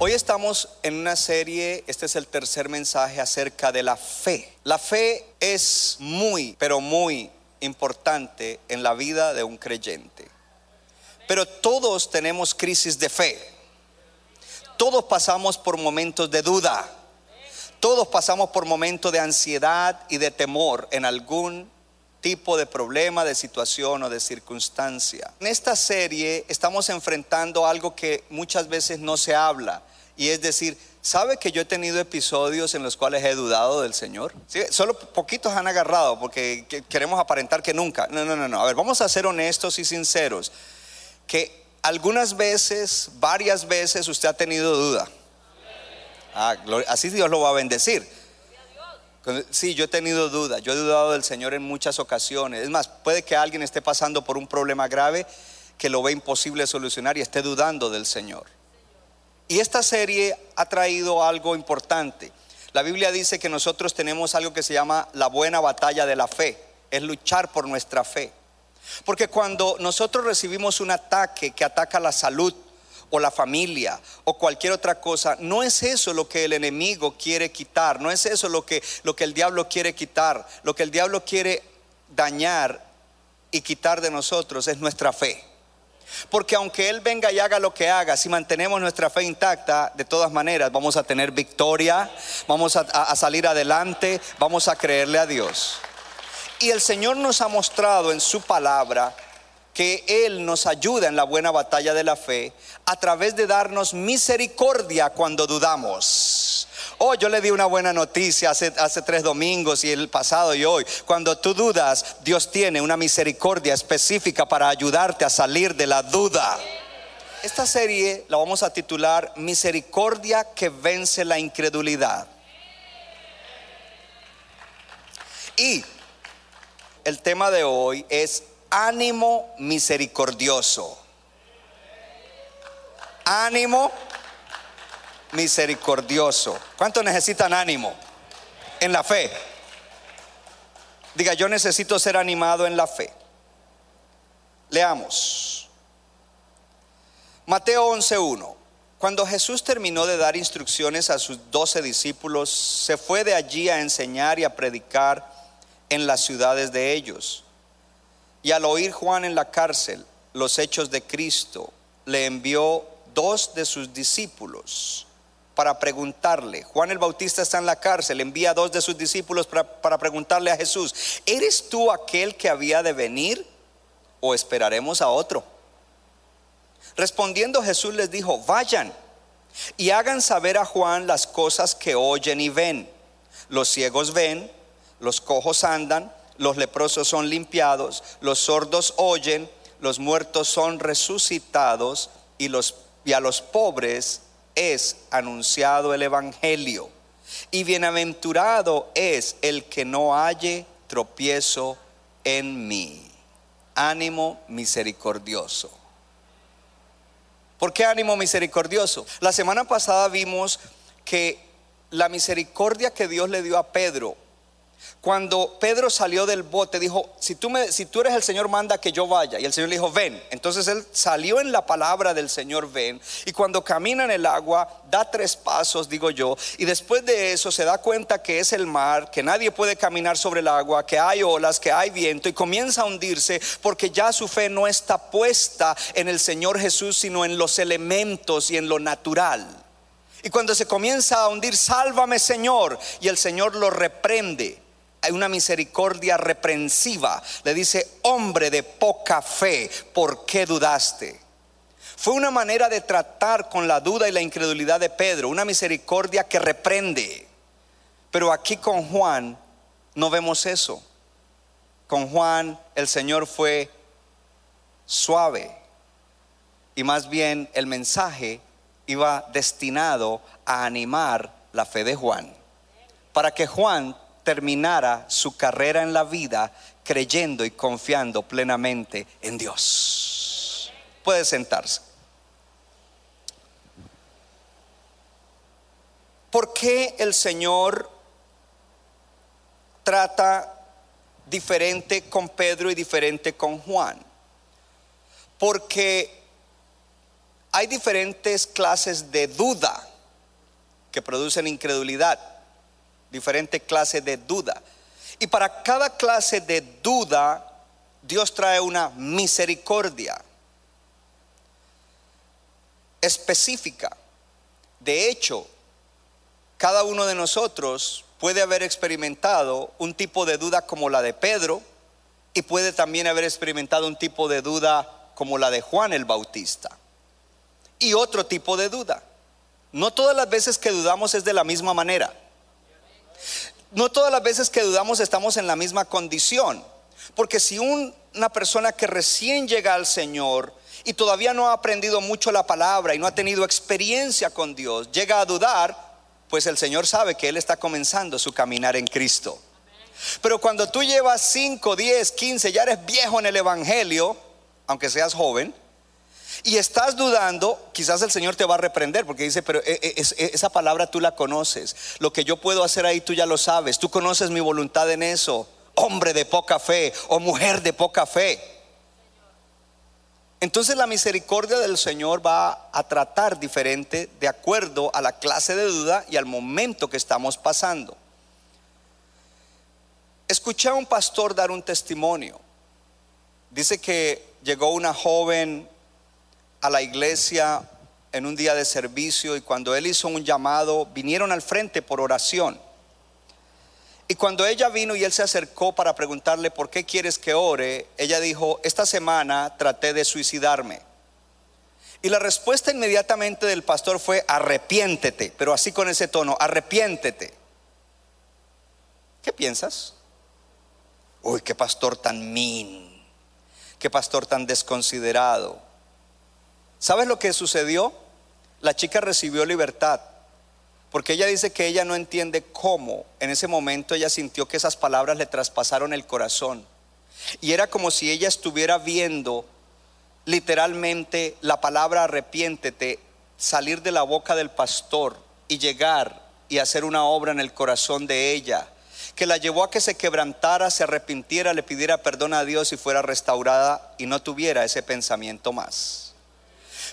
Hoy estamos en una serie, este es el tercer mensaje acerca de la fe. La fe es muy, pero muy importante en la vida de un creyente. Pero todos tenemos crisis de fe. Todos pasamos por momentos de duda. Todos pasamos por momentos de ansiedad y de temor en algún tipo de problema, de situación o de circunstancia. En esta serie estamos enfrentando algo que muchas veces no se habla y es decir, ¿sabe que yo he tenido episodios en los cuales he dudado del Señor? ¿Sí? Solo poquitos han agarrado porque que- queremos aparentar que nunca. No, no, no, no. A ver, vamos a ser honestos y sinceros. Que algunas veces, varias veces usted ha tenido duda. Ah, así Dios lo va a bendecir. Sí, yo he tenido duda, yo he dudado del Señor en muchas ocasiones. Es más, puede que alguien esté pasando por un problema grave que lo ve imposible solucionar y esté dudando del Señor. Y esta serie ha traído algo importante. La Biblia dice que nosotros tenemos algo que se llama la buena batalla de la fe, es luchar por nuestra fe. Porque cuando nosotros recibimos un ataque que ataca la salud o la familia o cualquier otra cosa, no es eso lo que el enemigo quiere quitar, no es eso lo que, lo que el diablo quiere quitar, lo que el diablo quiere dañar y quitar de nosotros es nuestra fe. Porque aunque Él venga y haga lo que haga, si mantenemos nuestra fe intacta, de todas maneras vamos a tener victoria, vamos a, a- salir adelante, vamos a creerle a Dios. Y el Señor nos ha mostrado en su palabra que Él nos ayuda en la buena batalla de la fe a través de darnos misericordia cuando dudamos. Oh, yo le di una buena noticia hace, hace tres domingos y el pasado y hoy. Cuando tú dudas, Dios tiene una misericordia específica para ayudarte a salir de la duda. Esta serie la vamos a titular Misericordia que vence la incredulidad. Y el tema de hoy es ánimo misericordioso. Ánimo misericordioso. ¿Cuántos necesitan ánimo? En la fe. Diga, yo necesito ser animado en la fe. Leamos. Mateo 11.1. Cuando Jesús terminó de dar instrucciones a sus doce discípulos, se fue de allí a enseñar y a predicar en las ciudades de ellos. Y al oír Juan en la cárcel los hechos de Cristo, le envió dos de sus discípulos para preguntarle. Juan el Bautista está en la cárcel, envía a dos de sus discípulos para, para preguntarle a Jesús, ¿eres tú aquel que había de venir o esperaremos a otro? Respondiendo Jesús les dijo, vayan y hagan saber a Juan las cosas que oyen y ven. Los ciegos ven, los cojos andan, los leprosos son limpiados, los sordos oyen, los muertos son resucitados y, a los pobres es anunciado el Evangelio. Y bienaventurado es el que no halle tropiezo en mí. Ánimo misericordioso. ¿Por qué ánimo misericordioso? La semana pasada vimos que la misericordia que Dios le dio a Pedro, cuando Pedro salió del bote, dijo, si tú, me, si tú eres el Señor, manda que yo vaya. Y el Señor le dijo, ven. Entonces él salió en la palabra del Señor, ven. Y cuando camina en el agua, da tres pasos, digo yo. Y después de eso se da cuenta que es el mar, que nadie puede caminar sobre el agua, que hay olas, que hay viento. Y comienza a hundirse porque ya su fe no está puesta en el Señor Jesús, sino en los elementos y en lo natural. Y cuando se comienza a hundir, sálvame Señor. Y el Señor lo reprende. Hay una misericordia reprensiva. Le dice, hombre de poca fe, ¿por qué dudaste? Fue una manera de tratar con la duda y la incredulidad de Pedro, una misericordia que reprende. Pero aquí con Juan no vemos eso. Con Juan el Señor fue suave y más bien el mensaje iba destinado a animar la fe de Juan, para que Juan terminara su carrera en la vida creyendo y confiando plenamente en Dios. Puede sentarse. ¿Por qué el Señor trata diferente con Pedro y diferente con Juan? Porque hay diferentes clases de duda que producen incredulidad, diferentes clases de duda. Y para cada clase de duda, Dios trae una misericordia específica. De hecho, cada uno de nosotros puede haber experimentado un tipo de duda como la de Pedro y puede también haber experimentado un tipo de duda como la de Juan el Bautista. Y otro tipo de duda. No todas las veces que dudamos es de la misma manera. No todas las veces que dudamos estamos en la misma condición. Porque si una persona que recién llega al Señor y todavía no ha aprendido mucho la palabra y no ha tenido experiencia con Dios, llega a dudar, pues el Señor sabe que Él está comenzando su caminar en Cristo. Pero cuando tú llevas 5, 10, 15, ya eres viejo en el Evangelio, aunque seas joven, y estás dudando, quizás el Señor te va a reprender porque dice, pero eh, eh, eh, esa palabra tú la conoces, lo que yo puedo hacer ahí tú ya lo sabes, tú conoces mi voluntad en eso, hombre de poca fe o mujer de poca fe. Entonces la misericordia del Señor va a tratar diferente de acuerdo a la clase de duda y al momento que estamos pasando. Escuché a un pastor dar un testimonio. Dice que llegó una joven a la iglesia en un día de servicio y cuando él hizo un llamado, vinieron al frente por oración. Y cuando ella vino y él se acercó para preguntarle por qué quieres que ore, ella dijo, esta semana traté de suicidarme. Y la respuesta inmediatamente del pastor fue, arrepiéntete, pero así con ese tono, arrepiéntete. ¿Qué piensas? Uy, qué pastor tan mean, qué pastor tan desconsiderado. ¿Sabes lo que sucedió? La chica recibió libertad. Porque ella dice que ella no entiende cómo en ese momento ella sintió que esas palabras le traspasaron el corazón. Y era como si ella estuviera viendo literalmente la palabra arrepiéntete salir de la boca del pastor y llegar y hacer una obra en el corazón de ella, que la llevó a que se quebrantara, se arrepintiera, le pidiera perdón a Dios y fuera restaurada y no tuviera ese pensamiento más.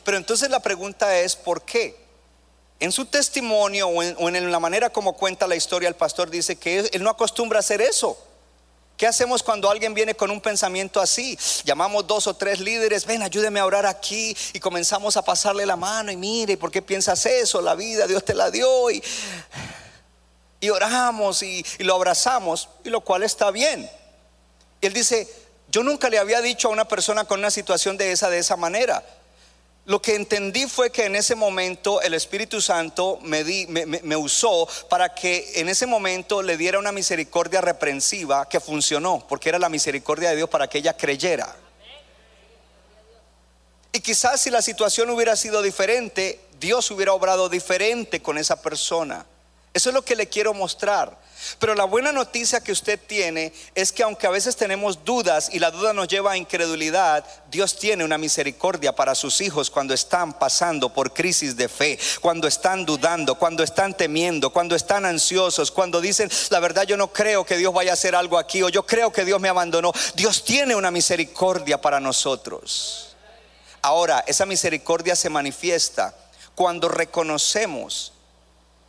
Pero entonces la pregunta es, ¿por qué? En su testimonio o en, la manera como cuenta la historia, el pastor dice que él, no acostumbra a hacer eso. ¿Qué hacemos cuando alguien viene con un pensamiento así? Llamamos dos o tres líderes, ven, ayúdeme a orar aquí y comenzamos a pasarle la mano y mire, ¿por qué piensas eso? La vida Dios te la dio y, oramos y, y lo abrazamos, y lo cual está bien. Y él dice, yo nunca le había dicho a una persona con una situación de esa de esa manera. Lo que entendí fue que en ese momento el Espíritu Santo me, me, usó para que en ese momento le diera una misericordia reprensiva que funcionó, porque era la misericordia de Dios para que ella creyera. Y quizás si la situación hubiera sido diferente, Dios hubiera obrado diferente con esa persona. Eso es lo que le quiero mostrar. Pero la buena noticia que usted tiene es que aunque a veces tenemos dudas y la duda nos lleva a incredulidad, Dios tiene una misericordia para sus hijos cuando están pasando por crisis de fe, cuando están dudando, cuando están temiendo, cuando están ansiosos, cuando dicen, la verdad yo no creo que Dios vaya a hacer algo aquí o yo creo que Dios me abandonó. Dios tiene una misericordia para nosotros. Ahora, esa misericordia se manifiesta cuando reconocemos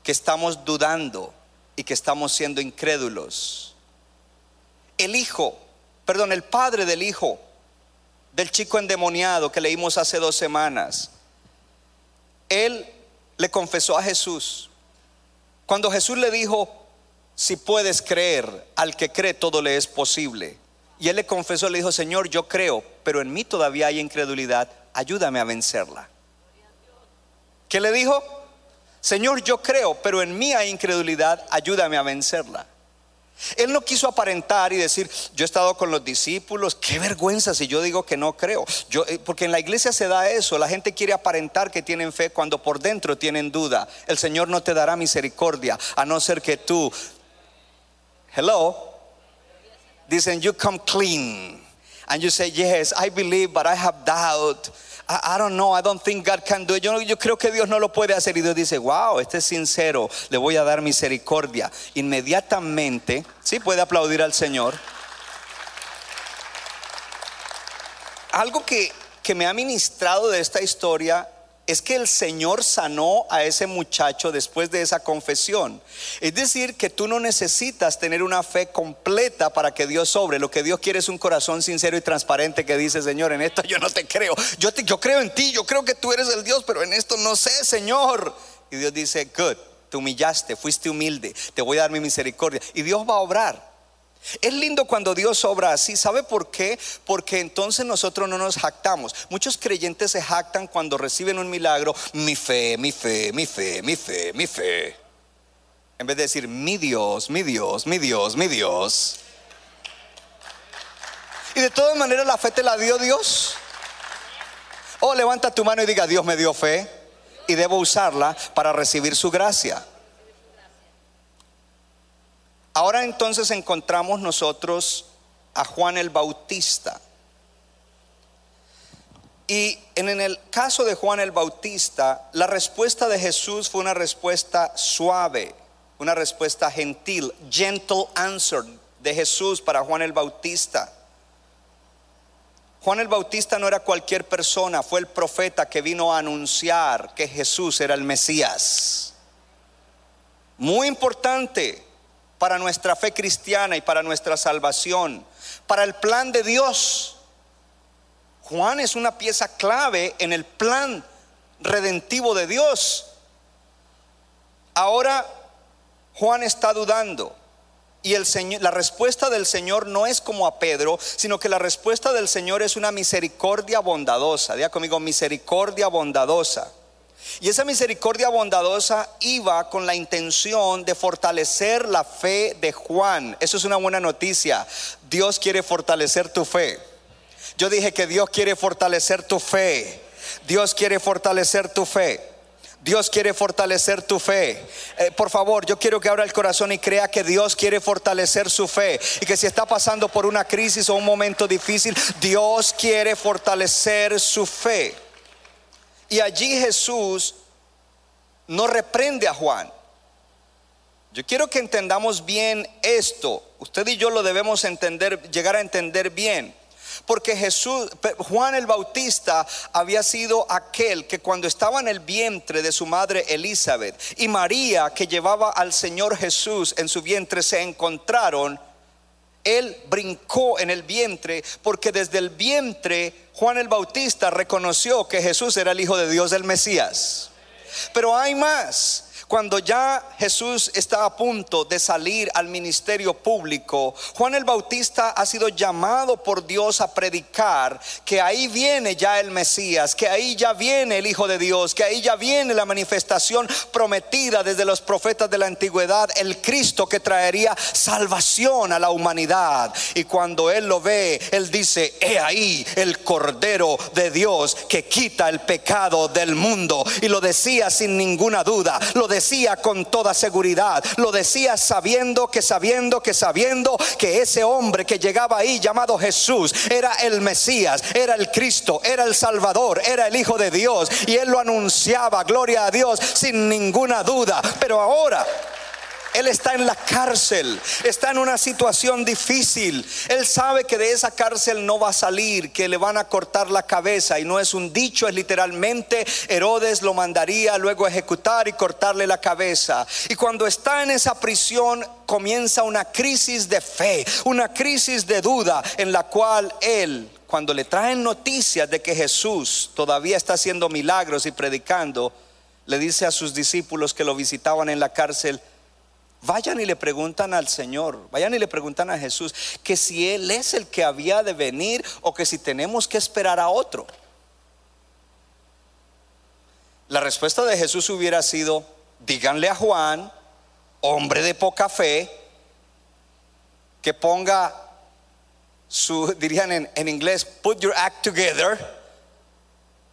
que estamos dudando y que estamos siendo incrédulos. El hijo, perdón, el padre del hijo del chico endemoniado que leímos hace dos semanas, él le confesó a Jesús. Cuando Jesús le dijo, si puedes creer, al que cree todo le es posible. Y él le confesó, le dijo, Señor, yo creo, pero en mí todavía hay incredulidad, ayúdame a vencerla. ¿Qué le dijo? Señor, yo creo, pero en mí hay incredulidad, ayúdame a vencerla. Él no quiso aparentar y decir, yo he estado con los discípulos, qué vergüenza si yo digo que no creo. Eh, porque en la iglesia se da eso, la gente quiere aparentar que tienen fe cuando por dentro tienen duda. El Señor no te dará misericordia a no ser que tú, hello, dicen, you come clean. And you say, yes, I believe, but I have doubt. I, don't know, I don't think God can do it. Yo, creo que Dios no lo puede hacer. Y Dios dice, wow, este es sincero, le voy a dar misericordia. Inmediatamente, sí puede aplaudir al Señor. Algo que, que me ha ministrado de esta historia es que el Señor sanó a ese muchacho después de esa confesión. Es decir, que tú no necesitas tener una fe completa para que Dios sobre. Lo que Dios quiere es un corazón sincero y transparente que dice, Señor, en esto yo no te creo. Yo, te, creo en ti, yo creo que tú eres el Dios, pero en esto no sé, Señor. Y Dios dice, good, te humillaste, fuiste humilde, te voy a dar mi misericordia. Y Dios va a obrar. Es lindo cuando Dios obra así. ¿Sabe por qué? Porque entonces nosotros no nos jactamos. Muchos creyentes se jactan cuando reciben un milagro. Mi fe, mi fe, mi fe, mi fe, mi fe. En vez de decir, mi Dios, mi Dios, mi Dios, mi Dios. Y de todas maneras la fe te la dio Dios. O oh, levanta tu mano y diga, Dios me dio fe y debo usarla para recibir su gracia. Ahora entonces encontramos nosotros a Juan el Bautista. Y en el caso de Juan el Bautista, la respuesta de Jesús fue una respuesta suave, una respuesta gentil, gentle answer de Jesús para Juan el Bautista. Juan el Bautista no era cualquier persona, fue el profeta que vino a anunciar que Jesús era el Mesías. Muy importante, para nuestra fe cristiana y para nuestra salvación, para el plan de Dios. Juan es una pieza clave en el plan redentivo de Dios. Ahora Juan está dudando. Y el Señor, la respuesta del Señor no es como a Pedro, sino que la respuesta del Señor es una misericordia bondadosa. Diga conmigo, misericordia bondadosa. Y esa misericordia bondadosa iba con la intención de fortalecer la fe de Juan. Eso es una buena noticia. Dios quiere fortalecer tu fe. Yo dije que Dios quiere fortalecer tu fe. Dios quiere fortalecer tu fe. Dios quiere fortalecer tu fe. Eh, por favor, yo quiero que abra el corazón y crea que Dios quiere fortalecer su fe. Y que si está pasando por una crisis o un momento difícil, Dios quiere fortalecer su fe. Y allí Jesús no reprende a Juan. Yo quiero que entendamos bien esto. Usted y yo lo debemos entender, llegar a entender bien. Porque Jesús, Juan el Bautista había sido aquel que cuando estaba en el vientre de su madre Elizabeth y María que llevaba al Señor Jesús en su vientre se encontraron, él brincó en el vientre porque desde el vientre Juan el Bautista reconoció que Jesús era el Hijo de Dios del Mesías. Pero hay más. Cuando ya Jesús está a punto de salir al ministerio público, Juan el Bautista ha sido llamado por Dios a predicar que ahí viene ya el Mesías, que ahí ya viene el Hijo de Dios, que ahí ya viene la manifestación prometida desde los profetas de la antigüedad, el Cristo que traería salvación a la humanidad. Y cuando él lo ve, él dice, he ahí el Cordero de Dios que quita el pecado del mundo. Y lo decía sin ninguna duda, lo con toda seguridad, lo decía sabiendo que sabiendo que sabiendo que ese hombre que llegaba ahí llamado Jesús era el Mesías, era el Cristo, era el Salvador, era el Hijo de Dios y él lo anunciaba, gloria a Dios, sin ninguna duda. Pero ahora él está en la cárcel, está en una situación difícil. Él sabe que de esa cárcel no va a salir, que le van a cortar la cabeza. Y no es un dicho, es literalmente Herodes lo mandaría luego a ejecutar y cortarle la cabeza. Y cuando está en esa prisión comienza una crisis de fe, una crisis de duda en la cual él cuando le traen noticias de que Jesús todavía está haciendo milagros y predicando, le dice a sus discípulos que lo visitaban en la cárcel, Vayan y le preguntan al Señor, vayan y le preguntan a Jesús que si Él es el que había de venir o que si tenemos que esperar a otro. La respuesta de Jesús hubiera sido, díganle a Juan, hombre de poca fe, que ponga su, dirían en, en inglés, put your act together,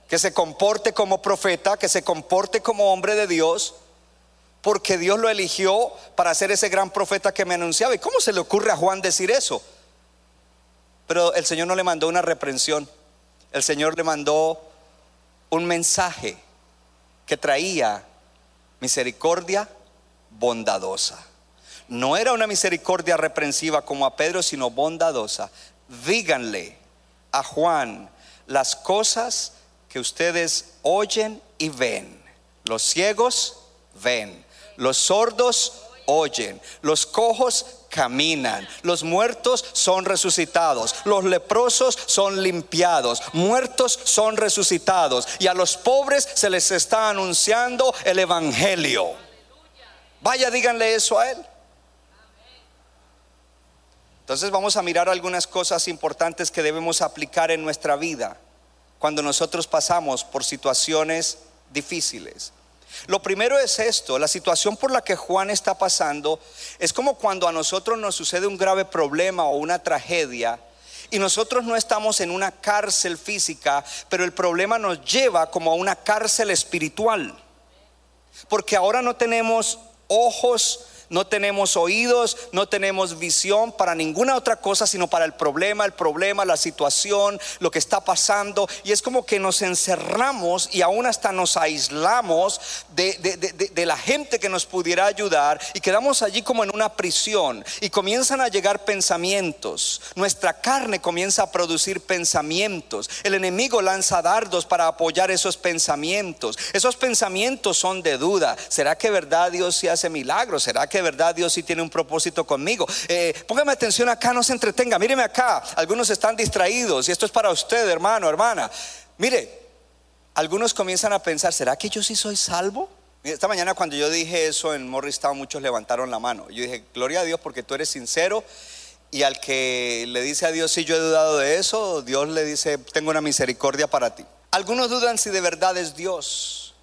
que se comporte como profeta, que se comporte como hombre de Dios, porque Dios lo eligió para ser ese gran profeta que me anunciaba. ¿Y cómo se le ocurre a Juan decir eso? Pero el Señor no le mandó una reprensión, el Señor le mandó un mensaje que traía misericordia bondadosa. No era una misericordia reprensiva como a Pedro, sino bondadosa. Díganle a Juan las cosas que ustedes oyen y ven. Los ciegos ven, los sordos oyen, los cojos caminan, los muertos son resucitados, los leprosos son limpiados, muertos son resucitados y a los pobres se les está anunciando el Evangelio. Vaya, díganle eso a él. Entonces vamos a mirar algunas cosas importantes que debemos aplicar en nuestra vida cuando nosotros pasamos por situaciones difíciles. Lo primero es esto, la situación por la que Juan está pasando es como cuando a nosotros nos sucede un grave problema o una tragedia y nosotros no estamos en una cárcel física, pero el problema nos lleva como a una cárcel espiritual. Porque ahora no tenemos ojos no tenemos oídos, no tenemos visión para ninguna otra cosa, sino para el problema, el problema, la situación, lo que está pasando. Y es como que nos encerramos y aún hasta nos aislamos de, la gente que nos pudiera ayudar y quedamos allí como en una prisión y comienzan a llegar pensamientos. Nuestra carne comienza a producir pensamientos. El enemigo lanza dardos para apoyar esos pensamientos. Esos pensamientos son de duda. ¿Será que verdad Dios sí hace milagros? ¿Será que verdad Dios sí tiene un propósito conmigo. Eh, póngame atención acá, no se entretenga, míreme acá. Algunos están distraídos y esto es para usted, hermano, hermana. Mire, algunos comienzan a pensar, ¿será que yo sí soy salvo? Esta mañana cuando yo dije eso en Morristown muchos levantaron la mano. Yo dije, gloria a Dios porque tú eres sincero y al que le dice a Dios, si yo he dudado de eso, Dios le dice, tengo una misericordia para ti. Algunos dudan si de verdad es Dios.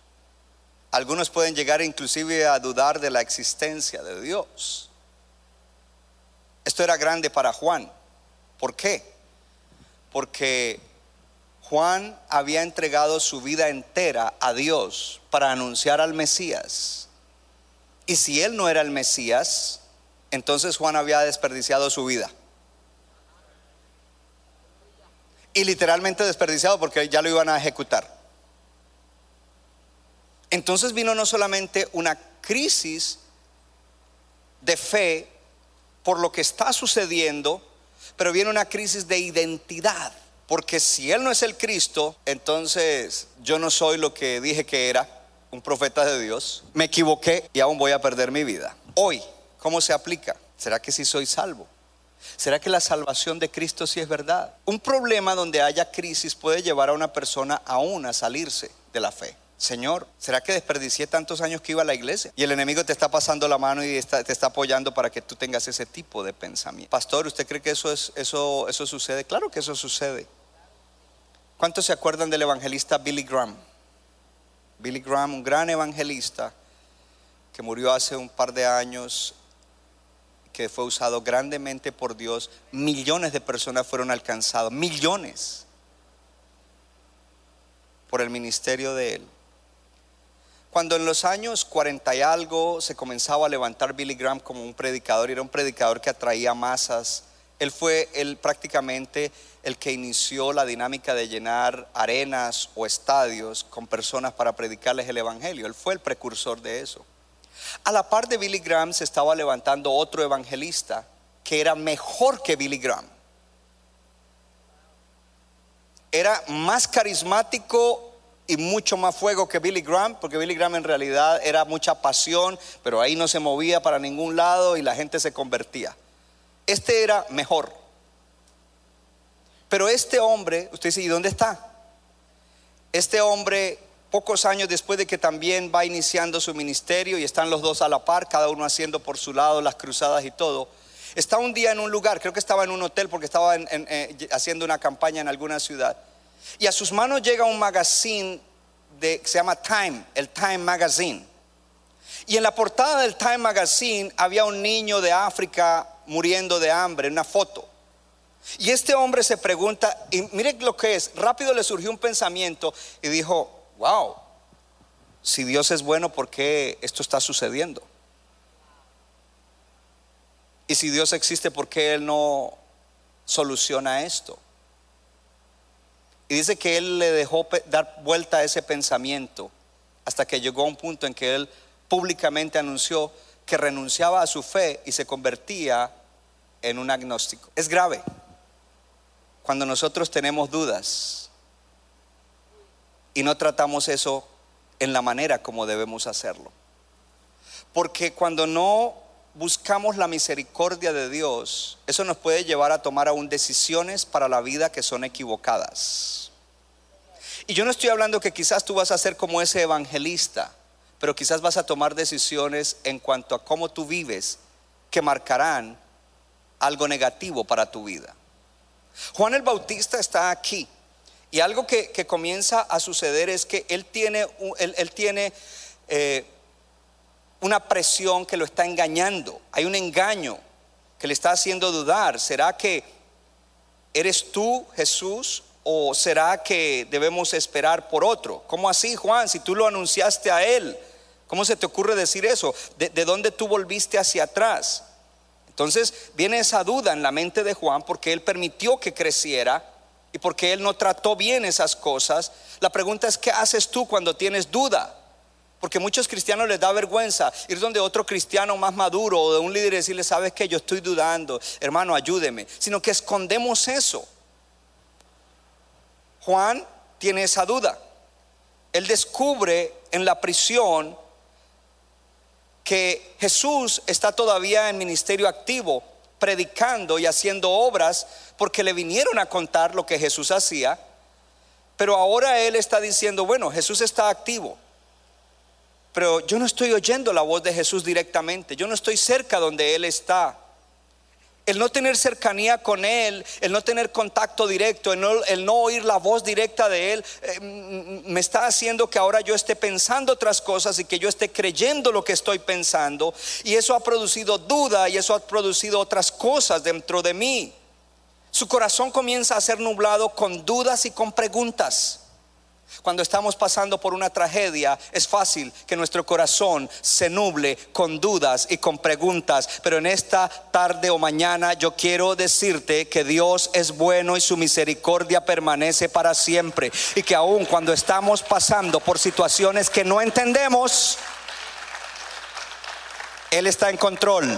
Algunos pueden llegar inclusive a dudar de la existencia de Dios. Esto era grande para Juan. ¿Por qué? Porque Juan había entregado su vida entera a Dios para anunciar al Mesías. Y si él no era el Mesías, entonces Juan había desperdiciado su vida. Y literalmente desperdiciado porque ya lo iban a ejecutar. Entonces vino no solamente una crisis de fe por lo que está sucediendo, pero viene una crisis de identidad. Porque si Él no es el Cristo, entonces yo no soy lo que dije que era, un profeta de Dios. Me equivoqué y aún voy a perder mi vida. Hoy, ¿cómo se aplica? ¿Será que sí soy salvo? ¿Será que la salvación de Cristo sí es verdad? Un problema donde haya crisis puede llevar a una persona aún a salirse de la fe. Señor, ¿será que desperdicié tantos años que iba a la iglesia? Y el enemigo te está pasando la mano y te está apoyando para que tú tengas ese tipo de pensamiento. Pastor, ¿usted cree que eso, es, eso, eso sucede? Claro que eso sucede. ¿Cuántos se acuerdan del evangelista Billy Graham? Billy Graham, un gran evangelista que murió hace un par de años, que fue usado grandemente por Dios. Millones de personas fueron alcanzadas, millones, por el ministerio de él. Cuando en los años 40 y algo se comenzaba a levantar Billy Graham como un predicador, y era un predicador que atraía masas, él fue él prácticamente el que inició la dinámica de llenar arenas o estadios con personas para predicarles el Evangelio. Él fue el precursor de eso. A la par de Billy Graham se estaba levantando otro evangelista que era mejor que Billy Graham. Era más carismático y mucho más fuego que Billy Graham, porque Billy Graham en realidad era mucha pasión, pero ahí no se movía para ningún lado y la gente se convertía. Este era mejor. Pero este hombre, usted dice, ¿y dónde está? Este hombre, pocos años después de que también va iniciando su ministerio y están los dos a la par, cada uno haciendo por su lado las cruzadas y todo, está un día en un lugar, creo que estaba en un hotel porque estaba eh, haciendo una campaña en alguna ciudad y a sus manos llega un magazine de, que se llama Time, el Time Magazine. Y en la portada del Time Magazine había un niño de África muriendo de hambre, una foto. Y este hombre se pregunta, y mire lo que es, rápido le surgió un pensamiento y dijo, wow, si Dios es bueno, ¿por qué esto está sucediendo? Y si Dios existe, ¿por qué Él no soluciona esto? Y dice que Él le dejó dar vuelta a ese pensamiento hasta que llegó a un punto en que Él públicamente anunció que renunciaba a su fe y se convertía en un agnóstico. Es grave cuando nosotros tenemos dudas y no tratamos eso en la manera como debemos hacerlo. Porque cuando no buscamos la misericordia de Dios, eso nos puede llevar a tomar aún decisiones para la vida que son equivocadas. Y yo no estoy hablando que quizás tú vas a ser como ese evangelista, pero quizás vas a tomar decisiones en cuanto a cómo tú vives que marcarán algo negativo para tu vida. Juan el Bautista está aquí y algo que, comienza a suceder es que él tiene, él, tiene eh, una presión que lo está engañando. Hay un engaño que le está haciendo dudar. ¿Será que eres tú, Jesús? ¿O será que debemos esperar por otro? ¿Cómo así, Juan? Si tú lo anunciaste a él, ¿cómo se te ocurre decir eso? ¿De, de dónde tú volviste hacia atrás? Entonces viene esa duda en la mente de Juan porque él permitió que creciera y porque él no trató bien esas cosas. La pregunta es, ¿qué haces tú cuando tienes duda? Porque muchos cristianos les da vergüenza ir donde otro cristiano más maduro o de un líder y decirle, sabes que yo estoy dudando, hermano, ayúdeme. Sino que escondemos eso. Juan tiene esa duda. Él descubre en la prisión que Jesús está todavía en ministerio activo, predicando y haciendo obras, porque le vinieron a contar lo que Jesús hacía, pero ahora él está diciendo, bueno, Jesús está activo, pero yo no estoy oyendo la voz de Jesús directamente, yo no estoy cerca donde Él está. El no tener cercanía con Él, el no tener contacto directo, el no, oír la voz directa de Él, eh, me está haciendo que ahora yo esté pensando otras cosas y que yo esté creyendo lo que estoy pensando. Y eso ha producido duda y eso ha producido otras cosas dentro de mí. Su corazón comienza a ser nublado con dudas y con preguntas. Cuando estamos pasando por una tragedia, es fácil que nuestro corazón se nuble con dudas y con preguntas. Pero en esta tarde o mañana yo quiero decirte que Dios es bueno y su misericordia permanece para siempre. Y que aun cuando estamos pasando por situaciones que no entendemos, Él está en control.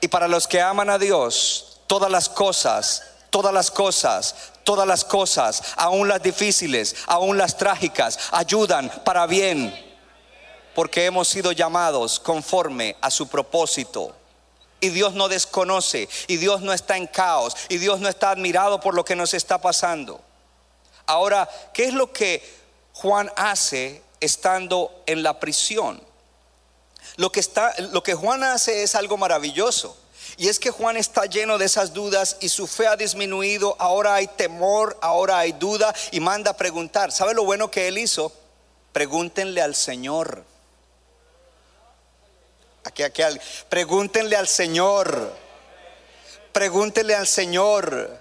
Y para los que aman a Dios, todas las cosas, todas las cosas, todas las cosas, aún las difíciles, aún las trágicas, ayudan para bien, porque hemos sido llamados conforme a su propósito. Y Dios no desconoce, y Dios no está en caos, y Dios no está admirado por lo que nos está pasando. Ahora, ¿qué es lo que Juan hace estando en la prisión? Lo que, está, lo que Juan hace es algo maravilloso. Y es que Juan está lleno de esas dudas y su fe ha disminuido. Ahora hay temor, ahora hay duda y manda a preguntar. ¿Sabe lo bueno que él hizo? Pregúntenle al Señor. Aquí, aquí, pregúntenle al Señor. Pregúntenle al Señor.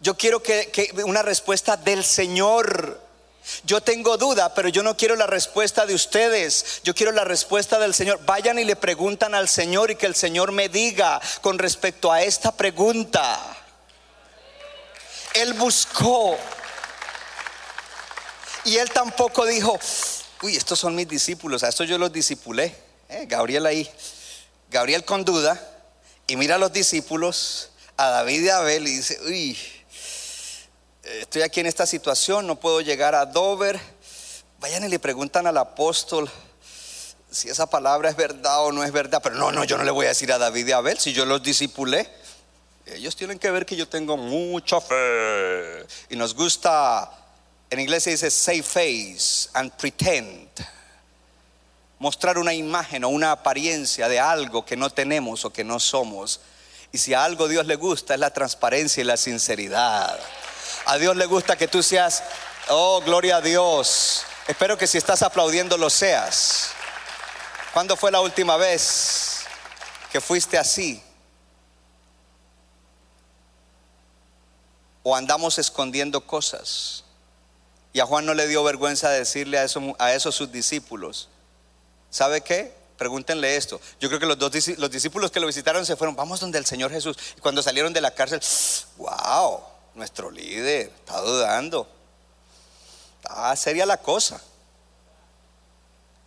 Yo quiero que, que una respuesta del Señor. Yo tengo duda, pero yo no quiero la respuesta de ustedes. Yo quiero la respuesta del Señor. Vayan y le preguntan al Señor y que el Señor me diga con respecto a esta pregunta. Él buscó. Y él tampoco dijo, uy, estos son mis discípulos, a estos yo los discipulé. Eh, Gabriel ahí. Gabriel con duda. Y mira a los discípulos, a David y a Abel, y dice, uy, estoy aquí en esta situación, no puedo llegar a Dover. Vayan y le preguntan al apóstol si esa palabra es verdad o no es verdad. Pero no, no, yo no le voy a decir a David y a Abel si yo los disipulé. Ellos tienen que ver que yo tengo mucha fe. Y nos gusta, en inglés se dice say face and pretend. Mostrar una imagen o una apariencia de algo que no tenemos o que no somos. Y si a algo Dios le gusta es la transparencia y la sinceridad. A Dios le gusta que tú seas, oh, gloria a Dios. Espero que si estás aplaudiendo lo seas. ¿Cuándo fue la última vez que fuiste así? ¿O andamos escondiendo cosas? Y a Juan no le dio vergüenza decirle a, a esos sus discípulos, ¿sabe qué? Pregúntenle esto. Yo creo que los, dos, los discípulos que lo visitaron se fueron, vamos donde el Señor Jesús. Y cuando salieron de la cárcel, wow, nuestro líder está dudando. Está seria la cosa.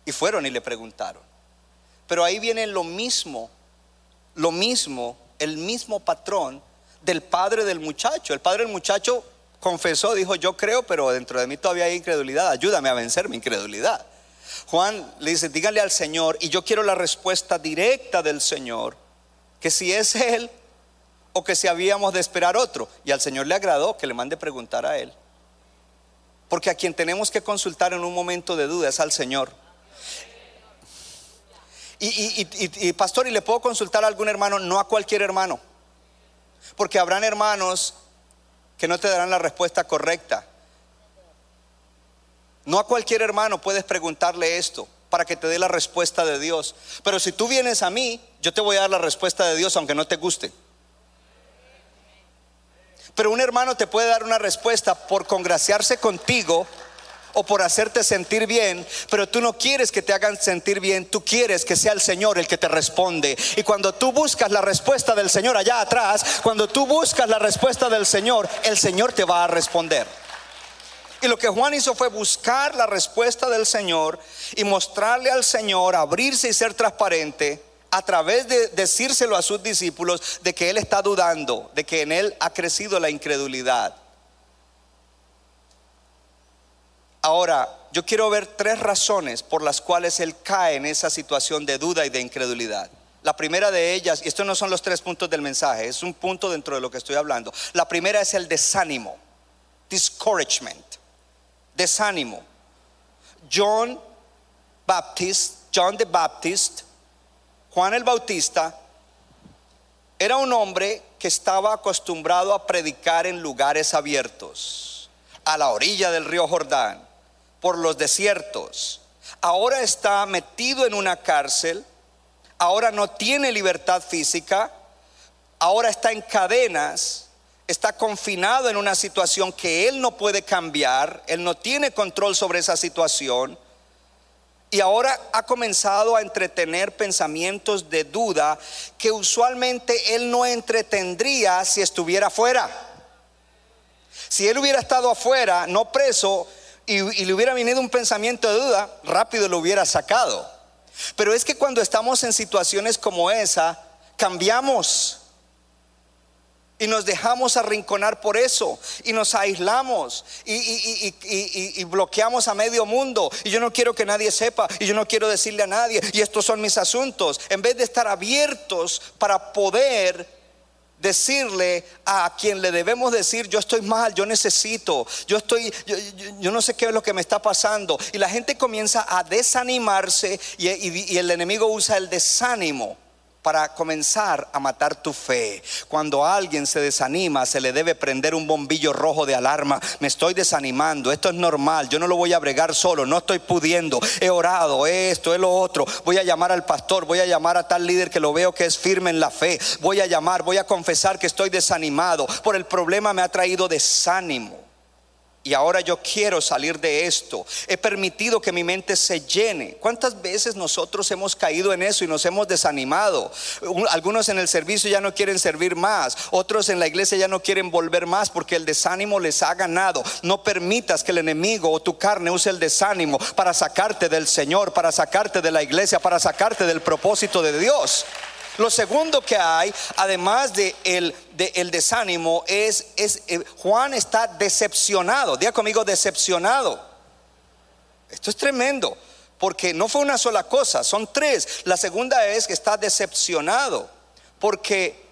Y fueron y le preguntaron. Pero ahí viene lo mismo, lo mismo, el mismo patrón del padre del muchacho. El padre del muchacho confesó, dijo, yo creo, pero dentro de mí todavía hay incredulidad. Ayúdame a vencer mi incredulidad. Juan le dice, dígale al Señor, y yo quiero la respuesta directa del Señor, que si es Él o que si habíamos de esperar otro. Y al Señor le agradó que le mande preguntar a Él. Porque a quien tenemos que consultar en un momento de duda es al Señor. Y, pastor, ¿y le puedo consultar a algún hermano? No a cualquier hermano. Porque habrán hermanos que no te darán la respuesta correcta. No a cualquier hermano puedes preguntarle esto para que te dé la respuesta de Dios. Pero si tú vienes a mí, yo te voy a dar la respuesta de Dios aunque no te guste. Pero un hermano te puede dar una respuesta por congraciarse contigo o por hacerte sentir bien, pero tú no quieres que te hagan sentir bien, tú quieres que sea el Señor el que te responde. Y cuando tú buscas la respuesta del Señor allá atrás, cuando tú buscas la respuesta del Señor, el Señor te va a responder. Y lo que Juan hizo fue buscar la respuesta del Señor y mostrarle al Señor, abrirse y ser transparente a través de decírselo a sus discípulos de que Él está dudando, de que en Él ha crecido la incredulidad. Ahora, yo quiero ver tres razones por las cuales Él cae en esa situación de duda y de incredulidad. La primera de ellas, y estos no son los tres puntos del mensaje, es un punto dentro de lo que estoy hablando. La primera es el desánimo, discouragement desánimo. John Baptist, John the Baptist, Juan el Bautista, era un hombre que estaba acostumbrado a predicar en lugares abiertos, a la orilla del río Jordán, por los desiertos. Ahora está metido en una cárcel, ahora no tiene libertad física, ahora está en cadenas está confinado en una situación que él no puede cambiar, él no tiene control sobre esa situación. Y ahora ha comenzado a entretener pensamientos de duda que usualmente él no entretendría si estuviera afuera. Si él hubiera estado afuera, no preso, y, y, le hubiera venido un pensamiento de duda, rápido lo hubiera sacado. Pero es que cuando estamos en situaciones como esa, cambiamos y nos dejamos arrinconar por eso. Y nos aislamos. Y, bloqueamos a medio mundo. Y yo no quiero que nadie sepa. Y yo no quiero decirle a nadie. Y estos son mis asuntos. En vez de estar abiertos para poder decirle a quien le debemos decir, yo estoy mal, yo necesito, yo estoy, yo, no sé qué es lo que me está pasando. Y la gente comienza a desanimarse y el enemigo usa el desánimo para comenzar a matar tu fe. Cuando alguien se desanima, se le debe prender un bombillo rojo de alarma. Me estoy desanimando, esto es normal, yo no lo voy a bregar solo, no estoy pudiendo. He orado, esto, es lo otro. Voy a llamar al pastor, voy a llamar a tal líder que lo veo que es firme en la fe. Voy a llamar, voy a confesar que estoy desanimado. Por el problema me ha traído desánimo. Y ahora yo quiero salir de esto. He permitido que mi mente se llene. ¿Cuántas veces nosotros hemos caído en eso y nos hemos desanimado? Algunos en el servicio ya no quieren servir más. Otros en la iglesia ya no quieren volver más porque el desánimo les ha ganado. No permitas que el enemigo o tu carne use el desánimo para sacarte del Señor, para sacarte de la iglesia, para sacarte del propósito de Dios. Lo segundo que hay, además de el, desánimo, es, es eh, Juan está decepcionado. Diga conmigo, decepcionado. Esto es tremendo, porque no fue una sola cosa, son tres. La segunda es que está decepcionado, porque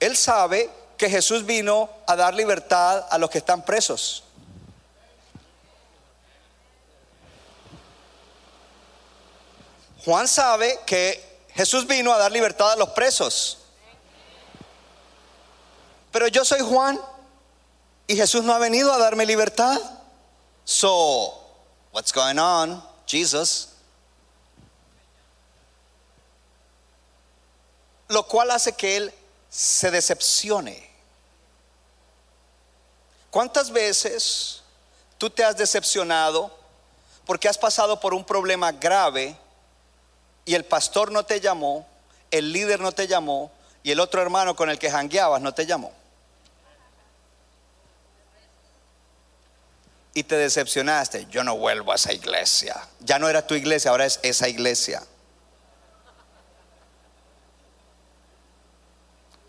él sabe que Jesús vino a dar libertad a los que están presos. Juan sabe que Jesús vino a dar libertad a los presos. Pero yo soy Juan y Jesús no ha venido a darme libertad. So, what's going on, Jesus? lo cual hace que él se decepcione. ¿Cuántas veces tú te has decepcionado porque has pasado por un problema grave y el pastor no te llamó, el líder no te llamó y el otro hermano con el que jangueabas no te llamó? Y te decepcionaste, yo no vuelvo a esa iglesia. Ya no era tu iglesia, ahora es esa iglesia.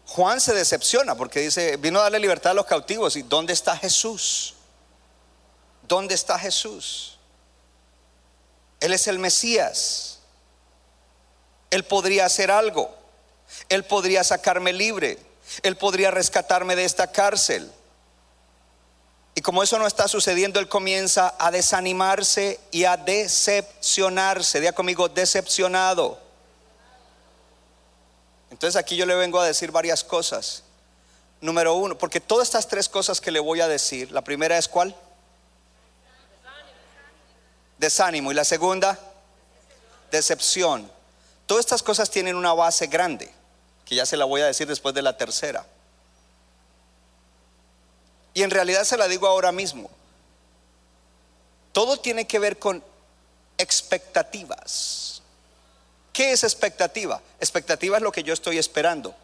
Juan se decepciona porque dice, vino a darle libertad a los cautivos. ¿Y dónde está Jesús? ¿Dónde está Jesús? Él es el Mesías. Él podría hacer algo. Él podría sacarme libre. Él podría rescatarme de esta cárcel. Y como eso no está sucediendo, él comienza a desanimarse y a decepcionarse. Diga conmigo, decepcionado. Entonces aquí yo le vengo a decir varias cosas. Número uno, porque todas estas tres cosas que le voy a decir, la primera es cuál? Desánimo. Y la segunda, decepción. Todas estas cosas tienen una base grande, que ya se la voy a decir después de la tercera. Y en realidad se la digo ahora mismo. Todo tiene que ver con expectativas. ¿Qué es expectativa? Expectativa es lo que yo estoy esperando.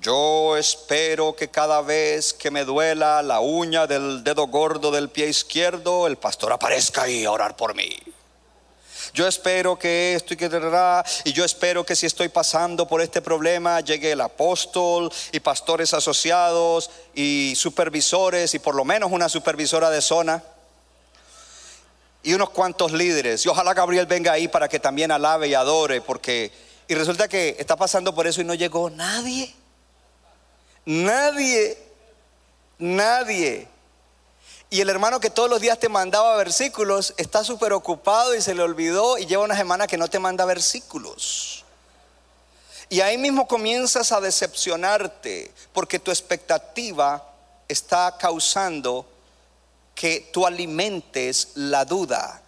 Yo espero que cada vez que me duela la uña del dedo gordo del pie izquierdo, el pastor aparezca ahí a orar por mí. Yo espero que esto y que y yo espero que si estoy pasando por este problema llegue el apóstol y pastores asociados y supervisores y por lo menos una supervisora de zona y unos cuantos líderes. Y ojalá Gabriel venga ahí para que también alabe y adore, porque y resulta que está pasando por eso y no llegó nadie. Nadie. Nadie. Y el hermano que todos los días te mandaba versículos está súper ocupado y se le olvidó y lleva una semana que no te manda versículos. Y ahí mismo comienzas a decepcionarte porque tu expectativa está causando que tú alimentes la duda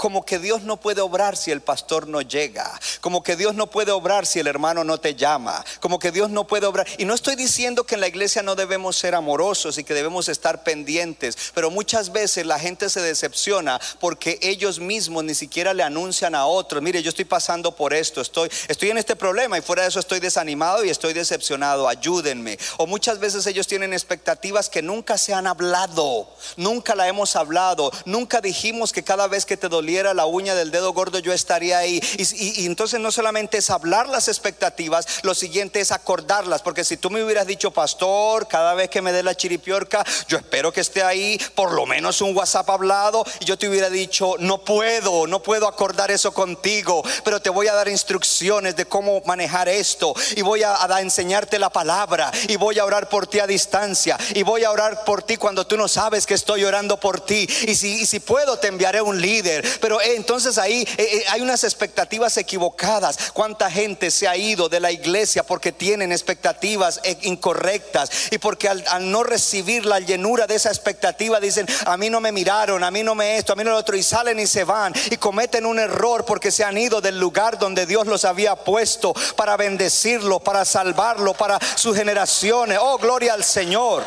como que Dios no puede obrar si el pastor no llega, como que Dios no puede obrar si el hermano no te llama, como que Dios no puede obrar. Y no estoy diciendo que en la iglesia no debemos ser amorosos y que debemos estar pendientes, pero muchas veces la gente se decepciona porque ellos mismos ni siquiera le anuncian a otros, mire, yo estoy pasando por esto, estoy, estoy en este problema y fuera de eso estoy desanimado y estoy decepcionado, ayúdenme. O muchas veces ellos tienen expectativas que nunca se han hablado, nunca la hemos hablado, nunca dijimos que cada vez que te dolía la uña del dedo gordo, yo estaría ahí. Y, entonces no solamente es hablar las expectativas, lo siguiente es acordarlas, porque si tú me hubieras dicho, pastor, cada vez que me dé la chiripiorca, yo espero que esté ahí, por lo menos un WhatsApp hablado, y yo te hubiera dicho, no puedo, no puedo acordar eso contigo, pero te voy a dar instrucciones de cómo manejar esto, y voy a, a enseñarte la palabra, y voy a orar por ti a distancia, y voy a orar por ti cuando tú no sabes que estoy orando por ti, y si, y si puedo te enviaré un líder, pero eh, entonces ahí eh, eh, hay unas expectativas equivocadas. ¿Cuánta gente se ha ido de la iglesia porque tienen expectativas incorrectas? Y porque al, no recibir la llenura de esa expectativa dicen, a mí no me miraron, a mí no me esto, a mí no lo otro, y salen y se van y cometen un error porque se han ido del lugar donde Dios los había puesto para bendecirlo, para salvarlo, para sus generaciones. Oh, gloria al Señor.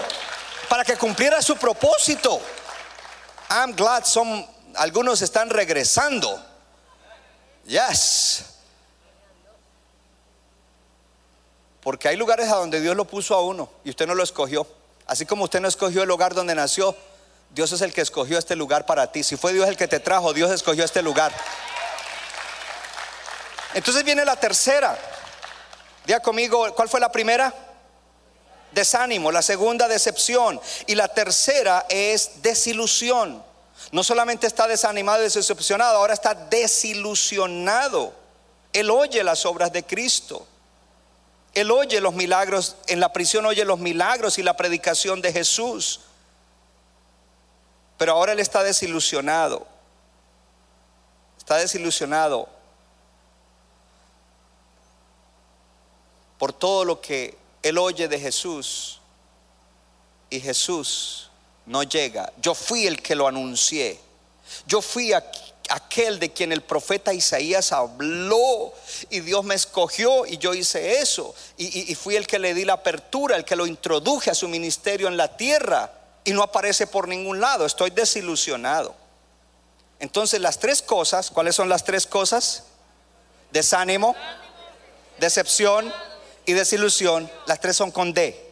Para que cumpliera su propósito. I'm glad some algunos están regresando. Yes. Porque hay lugares a donde Dios lo puso a uno y usted no lo escogió. Así como usted no escogió el lugar donde nació, Dios es el que escogió este lugar para ti. Si fue Dios el que te trajo, Dios escogió este lugar. Entonces viene la tercera. Diga conmigo, ¿cuál fue la primera? Desánimo. La segunda, decepción. Y la tercera es desilusión. No solamente está desanimado y decepcionado, ahora está desilusionado. Él oye las obras de Cristo. Él oye los milagros, en la prisión oye los milagros y la predicación de Jesús. Pero ahora él está desilusionado. Está desilusionado por todo lo que él oye de Jesús. Y Jesús no llega. Yo fui el que lo anuncié. Yo fui aquel de quien el profeta Isaías habló y Dios me escogió y yo hice eso y fui el que le di la apertura, el que lo introduje a su ministerio en la tierra y no aparece por ningún lado, estoy desilusionado. Entonces las tres cosas, ¿cuáles son las tres cosas? Desánimo, decepción y desilusión, las tres son con D.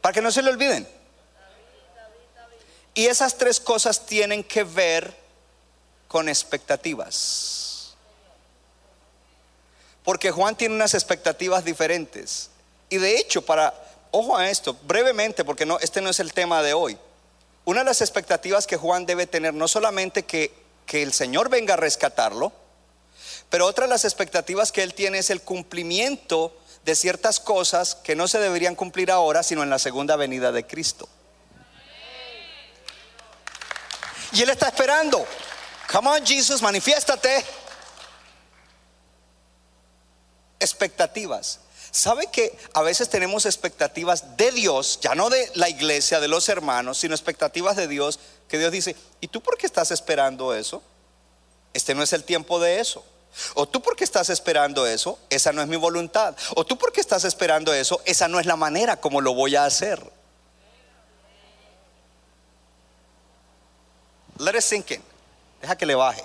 Para que no se le olviden. Y esas tres cosas tienen que ver con expectativas. Porque Juan tiene unas expectativas diferentes. Y de hecho, para, ojo a esto, brevemente, porque no, este no es el tema de hoy. Una de las expectativas que Juan debe tener, no solamente que, que el Señor venga a rescatarlo, pero otra de las expectativas que él tiene es el cumplimiento de ciertas cosas que no se deberían cumplir ahora, sino en la segunda venida de Cristo. Y él está esperando. Come on, Jesus, manifiéstate. Expectativas. ¿Sabe que a veces tenemos expectativas de Dios, ya no de la iglesia, de los hermanos, sino expectativas de Dios, que Dios dice, ¿y tú por qué estás esperando eso? Este no es el tiempo de eso. O tú por qué estás esperando eso, esa no es mi voluntad. O tú por qué estás esperando eso, esa no es la manera como lo voy a hacer. Let it sink in. Deja que le baje.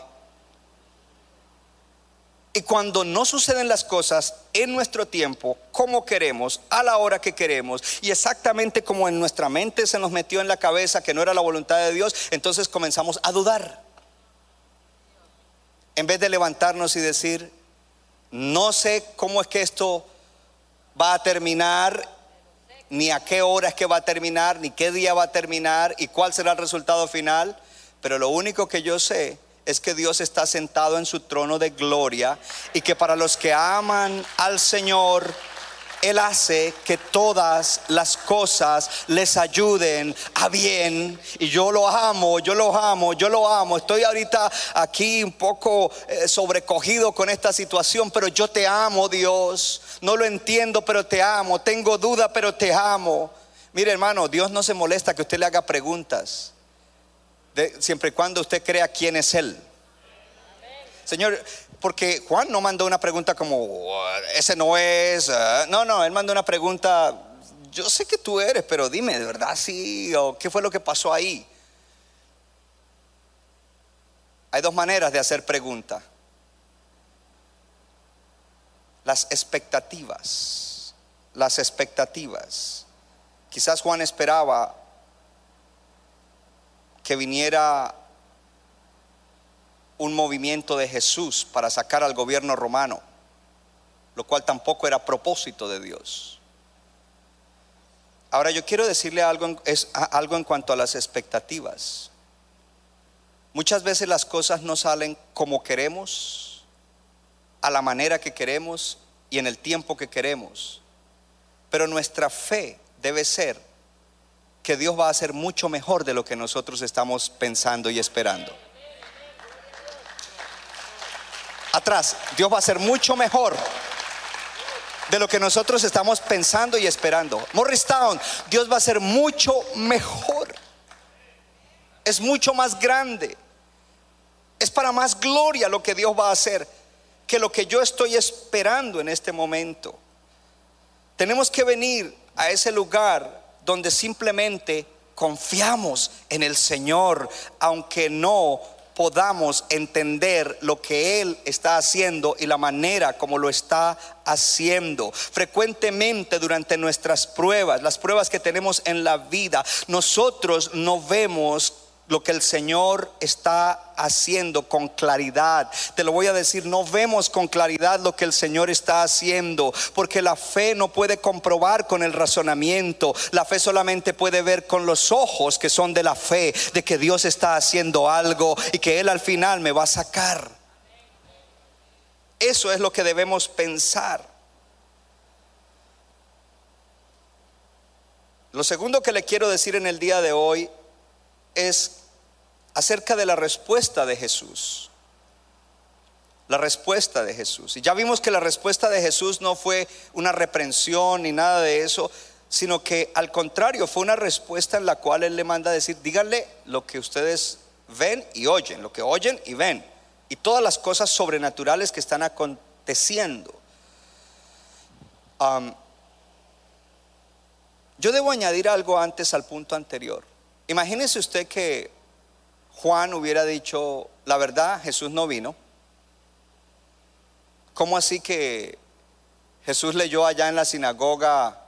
Y cuando no suceden las cosas en nuestro tiempo, como queremos, a la hora que queremos, y exactamente como en nuestra mente se nos metió en la cabeza que no era la voluntad de Dios, entonces comenzamos a dudar. En vez de levantarnos y decir, no sé cómo es que esto va a terminar, ni a qué hora es que va a terminar, ni qué día va a terminar, y cuál será el resultado final, pero lo único que yo sé es que Dios está sentado en su trono de gloria y que para los que aman al Señor, Él hace que todas las cosas les ayuden a bien. Y yo lo amo, yo lo amo, yo lo amo. Estoy ahorita aquí un poco eh, sobrecogido con esta situación, pero yo te amo, Dios. No lo entiendo, pero te amo. Tengo duda, pero te amo. Mire, hermano, Dios no se molesta que usted le haga preguntas siempre y cuando usted crea quién es Él. Señor, porque Juan no mandó una pregunta como, ese no es, ah". no, no, él mandó una pregunta, yo sé que tú eres, pero dime, ¿de verdad sí? ¿O qué fue lo que pasó ahí? Hay dos maneras de hacer pregunta. Las expectativas, las expectativas. Quizás Juan esperaba que viniera un movimiento de Jesús para sacar al gobierno romano, lo cual tampoco era propósito de Dios. Ahora yo quiero decirle algo en, algo en cuanto a las expectativas. Muchas veces las cosas no salen como queremos, a la manera que queremos y en el tiempo que queremos. Pero nuestra fe debe ser que Dios va a hacer mucho mejor de lo que nosotros estamos pensando y esperando. Atrás, Dios va a hacer mucho mejor de lo que nosotros estamos pensando y esperando. Morristown, Dios va a hacer mucho mejor. Es mucho más grande. Es para más gloria lo que Dios va a hacer que lo que yo estoy esperando en este momento. Tenemos que venir a ese lugar donde simplemente confiamos en el Señor, aunque no podamos entender lo que Él está haciendo y la manera como lo está haciendo. Frecuentemente durante nuestras pruebas, las pruebas que tenemos en la vida, nosotros no vemos lo que el Señor está haciendo con claridad. Te lo voy a decir, no vemos con claridad lo que el Señor está haciendo, porque la fe no puede comprobar con el razonamiento. La fe solamente puede ver con los ojos que son de la fe, de que Dios está haciendo algo y que Él al final me va a sacar. Eso es lo que debemos pensar. Lo segundo que le quiero decir en el día de hoy es acerca de la respuesta de Jesús. La respuesta de Jesús. Y ya vimos que la respuesta de Jesús no fue una reprensión ni nada de eso, sino que al contrario fue una respuesta en la cual Él le manda a decir, díganle lo que ustedes ven y oyen, lo que oyen y ven, y todas las cosas sobrenaturales que están aconteciendo. Yo debo añadir algo antes al punto anterior. Imagínese usted que Juan hubiera dicho, la verdad, Jesús no vino. ¿Cómo así que Jesús leyó allá en la sinagoga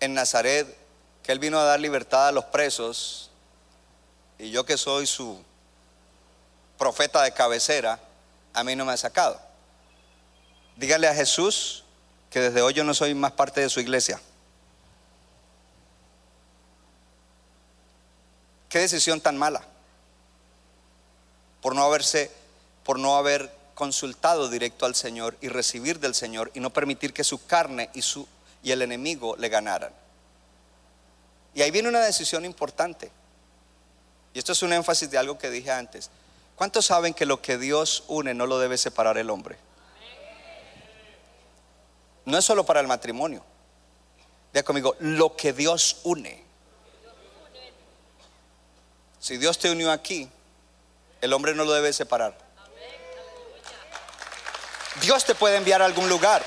en Nazaret que Él vino a dar libertad a los presos y yo que soy su profeta de cabecera, a mí no me ha sacado? Dígale a Jesús que desde hoy yo no soy más parte de su iglesia. Qué decisión tan mala. Por no haberse, por no haber consultado directo al Señor y recibir del Señor y no permitir que su carne y su y el enemigo le ganaran. Y ahí viene una decisión importante. Y esto es un énfasis de algo que dije antes. ¿Cuántos saben que lo que Dios une no lo debe separar el hombre? No es solo para el matrimonio. Diga conmigo, lo que Dios une. Si Dios te unió aquí, el hombre no lo debe separar. Dios te puede enviar a algún lugar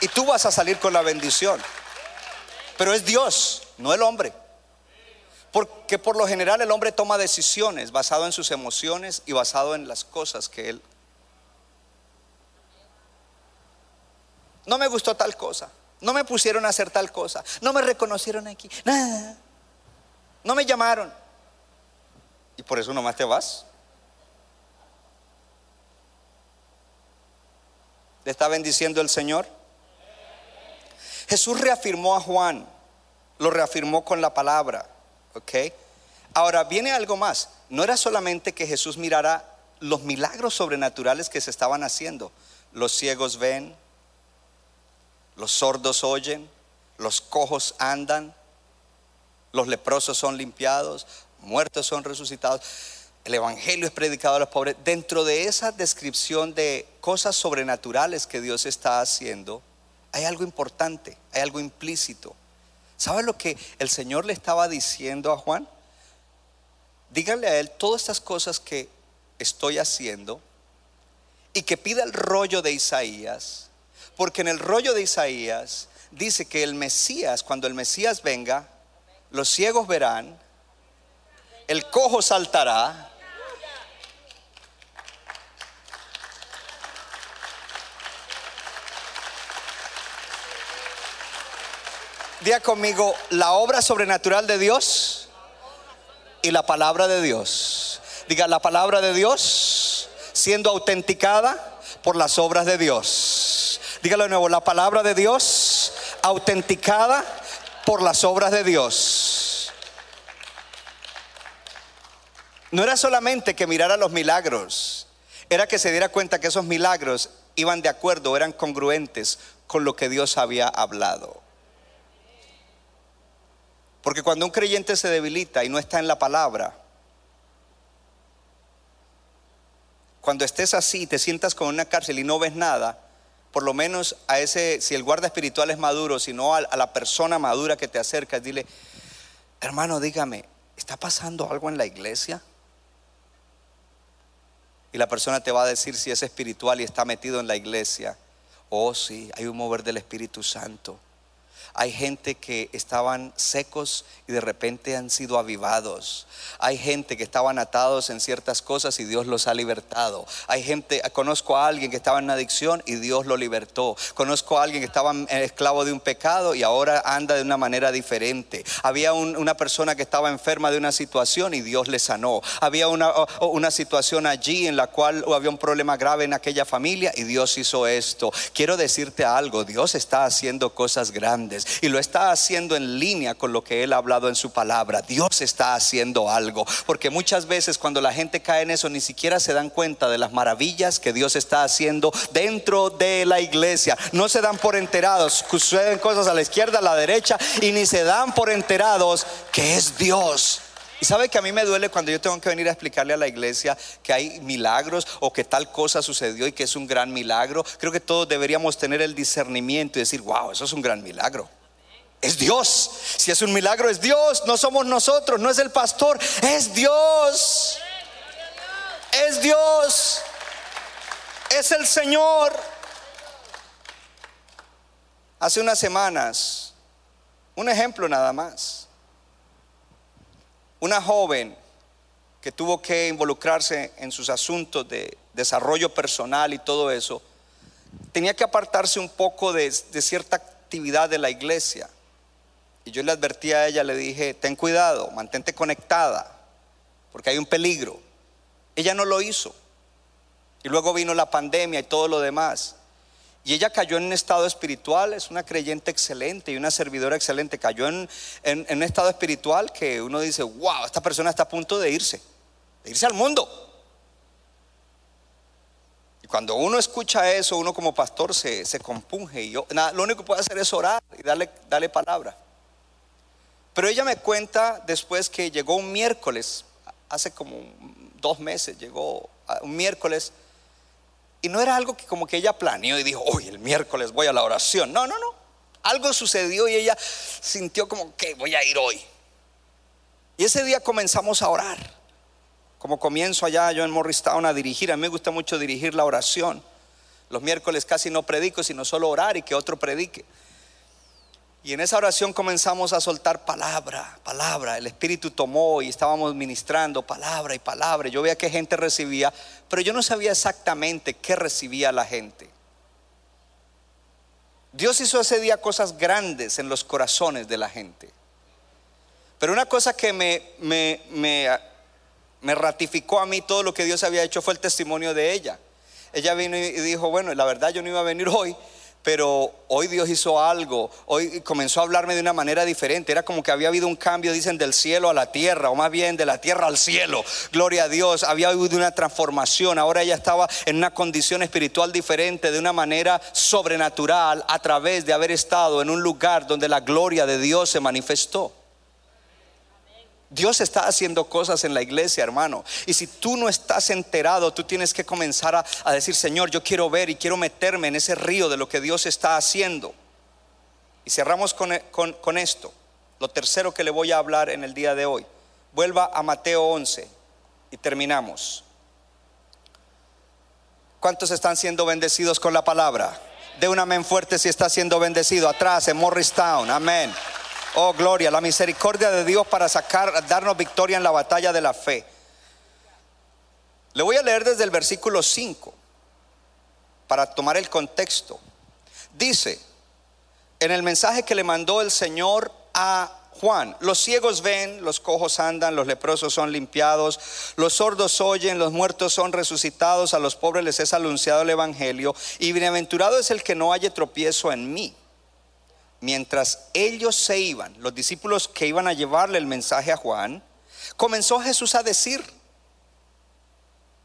y tú vas a salir con la bendición. Pero es Dios, no el hombre. Porque por lo general el hombre toma decisiones basado en sus emociones y basado en las cosas que él... No me gustó tal cosa, no me pusieron a hacer tal cosa, no me reconocieron aquí, no me llamaron. Y por eso nomás te vas. ¿Le está bendiciendo el Señor? Jesús reafirmó a Juan, lo reafirmó con la palabra, ¿ok? Ahora viene algo más, no era solamente que Jesús mirara los milagros sobrenaturales que se estaban haciendo, los ciegos ven, los sordos oyen, los cojos andan, los leprosos son limpiados, muertos son resucitados el Evangelio es predicado a los pobres, dentro de esa descripción de cosas sobrenaturales que Dios está haciendo, hay algo importante, hay algo implícito. ¿Sabe lo que el Señor le estaba diciendo a Juan? Díganle a él todas estas cosas que estoy haciendo y que pida el rollo de Isaías, porque en el rollo de Isaías dice que el Mesías, cuando el Mesías venga, los ciegos verán, el cojo saltará, Diga conmigo, la obra sobrenatural de Dios y la palabra de Dios. Diga, la palabra de Dios siendo autenticada por las obras de Dios. Dígalo de nuevo, la palabra de Dios autenticada por las obras de Dios. No era solamente que mirara los milagros, era que se diera cuenta que esos milagros iban de acuerdo, eran congruentes con lo que Dios había hablado. Porque cuando un creyente se debilita y no está en la palabra, cuando estés así, te sientas con una cárcel y no ves nada, por lo menos a ese, si el guarda espiritual es maduro, si no a, la persona madura que te acercas, dile, hermano, dígame, ¿está pasando algo en la iglesia? Y la persona te va a decir si es espiritual y está metido en la iglesia. Oh, sí, hay un mover del Espíritu Santo. Hay gente que estaban secos y de repente han sido avivados. Hay gente que estaban atados en ciertas cosas y Dios los ha libertado. Hay gente, conozco a alguien que estaba en adicción y Dios lo libertó. Conozco a alguien que estaba esclavo de un pecado y ahora anda de una manera diferente. Había una persona que estaba enferma de una situación y Dios le sanó. Había una, una situación allí en la cual había un problema grave en aquella familia y Dios hizo esto. Quiero decirte algo, Dios está haciendo cosas grandes y lo está haciendo en línea con lo que Él ha hablado en su palabra. Dios está haciendo algo, porque muchas veces cuando la gente cae en eso ni siquiera se dan cuenta de las maravillas que Dios está haciendo dentro de la iglesia. No se dan por enterados, suceden cosas a la izquierda, a la derecha y ni se dan por enterados que es Dios y sabe que a mí me duele cuando yo tengo que venir a explicarle a la iglesia que hay milagros o que tal cosa sucedió y que es un gran milagro. Creo que todos deberíamos tener el discernimiento y decir, wow, eso es un gran milagro. Es Dios. Si es un milagro, es Dios. No somos nosotros, no es el pastor, es Dios. es Dios, es el Señor. Hace unas semanas, un ejemplo nada más, una joven que tuvo que involucrarse en sus asuntos de desarrollo personal y todo eso, tenía que apartarse un poco de, cierta actividad de la iglesia. Y yo le advertí a ella, le dije, ten cuidado, mantente conectada, porque hay un peligro. Ella no lo hizo. Y luego vino la pandemia y todo lo demás. Y ella cayó en un estado espiritual, es una creyente excelente y una servidora excelente. Cayó en, un estado espiritual que uno dice, wow, esta persona está a punto de irse, de irse al mundo. Y cuando uno escucha eso, uno como pastor se, se compunge. Y yo, nada, lo único que puede hacer es orar y darle, darle palabra. Pero ella me cuenta después que llegó un miércoles, hace como dos meses, llegó un miércoles, y no era algo que como que ella planeó y dijo, hoy el miércoles voy a la oración. No, no, no. Algo sucedió y ella sintió como que voy a ir hoy. Y ese día comenzamos a orar. Como comienzo allá yo en Morristown a dirigir, a mí me gusta mucho dirigir la oración. Los miércoles casi no predico, sino solo orar y que otro predique. Y en esa oración comenzamos a soltar palabra, palabra. El Espíritu tomó y estábamos ministrando palabra y palabra. Yo veía que gente recibía, pero yo no sabía exactamente qué recibía la gente. Dios hizo ese día cosas grandes en los corazones de la gente. Pero una cosa que me, me, me, me ratificó a mí todo lo que Dios había hecho fue el testimonio de ella. Ella vino y dijo, bueno, la verdad yo no iba a venir hoy, pero hoy Dios hizo algo, hoy comenzó a hablarme de una manera diferente, era como que había habido un cambio, dicen, del cielo a la tierra, o más bien de la tierra al cielo, gloria a Dios, había habido una transformación, ahora ella estaba en una condición espiritual diferente, de una manera sobrenatural, a través de haber estado en un lugar donde la gloria de Dios se manifestó. Dios está haciendo cosas en la iglesia, hermano. Y si tú no estás enterado, tú tienes que comenzar a, decir, Señor, yo quiero ver y quiero meterme en ese río de lo que Dios está haciendo. Y cerramos con, con, con esto. Lo tercero que le voy a hablar en el día de hoy. Vuelva a Mateo 11 y terminamos. ¿Cuántos están siendo bendecidos con la palabra? De un amén fuerte si está siendo bendecido. Atrás en Morristown. Amén. Oh, gloria, la misericordia de Dios para sacar, darnos victoria en la batalla de la fe. Le voy a leer desde el versículo 5 para tomar el contexto. Dice, en el mensaje que le mandó el Señor a Juan, los ciegos ven, los cojos andan, los leprosos son limpiados, los sordos oyen, los muertos son resucitados, a los pobres les es anunciado el Evangelio, y bienaventurado es el que no haya tropiezo en mí mientras ellos se iban, los discípulos que iban a llevarle el mensaje a Juan, comenzó Jesús a decir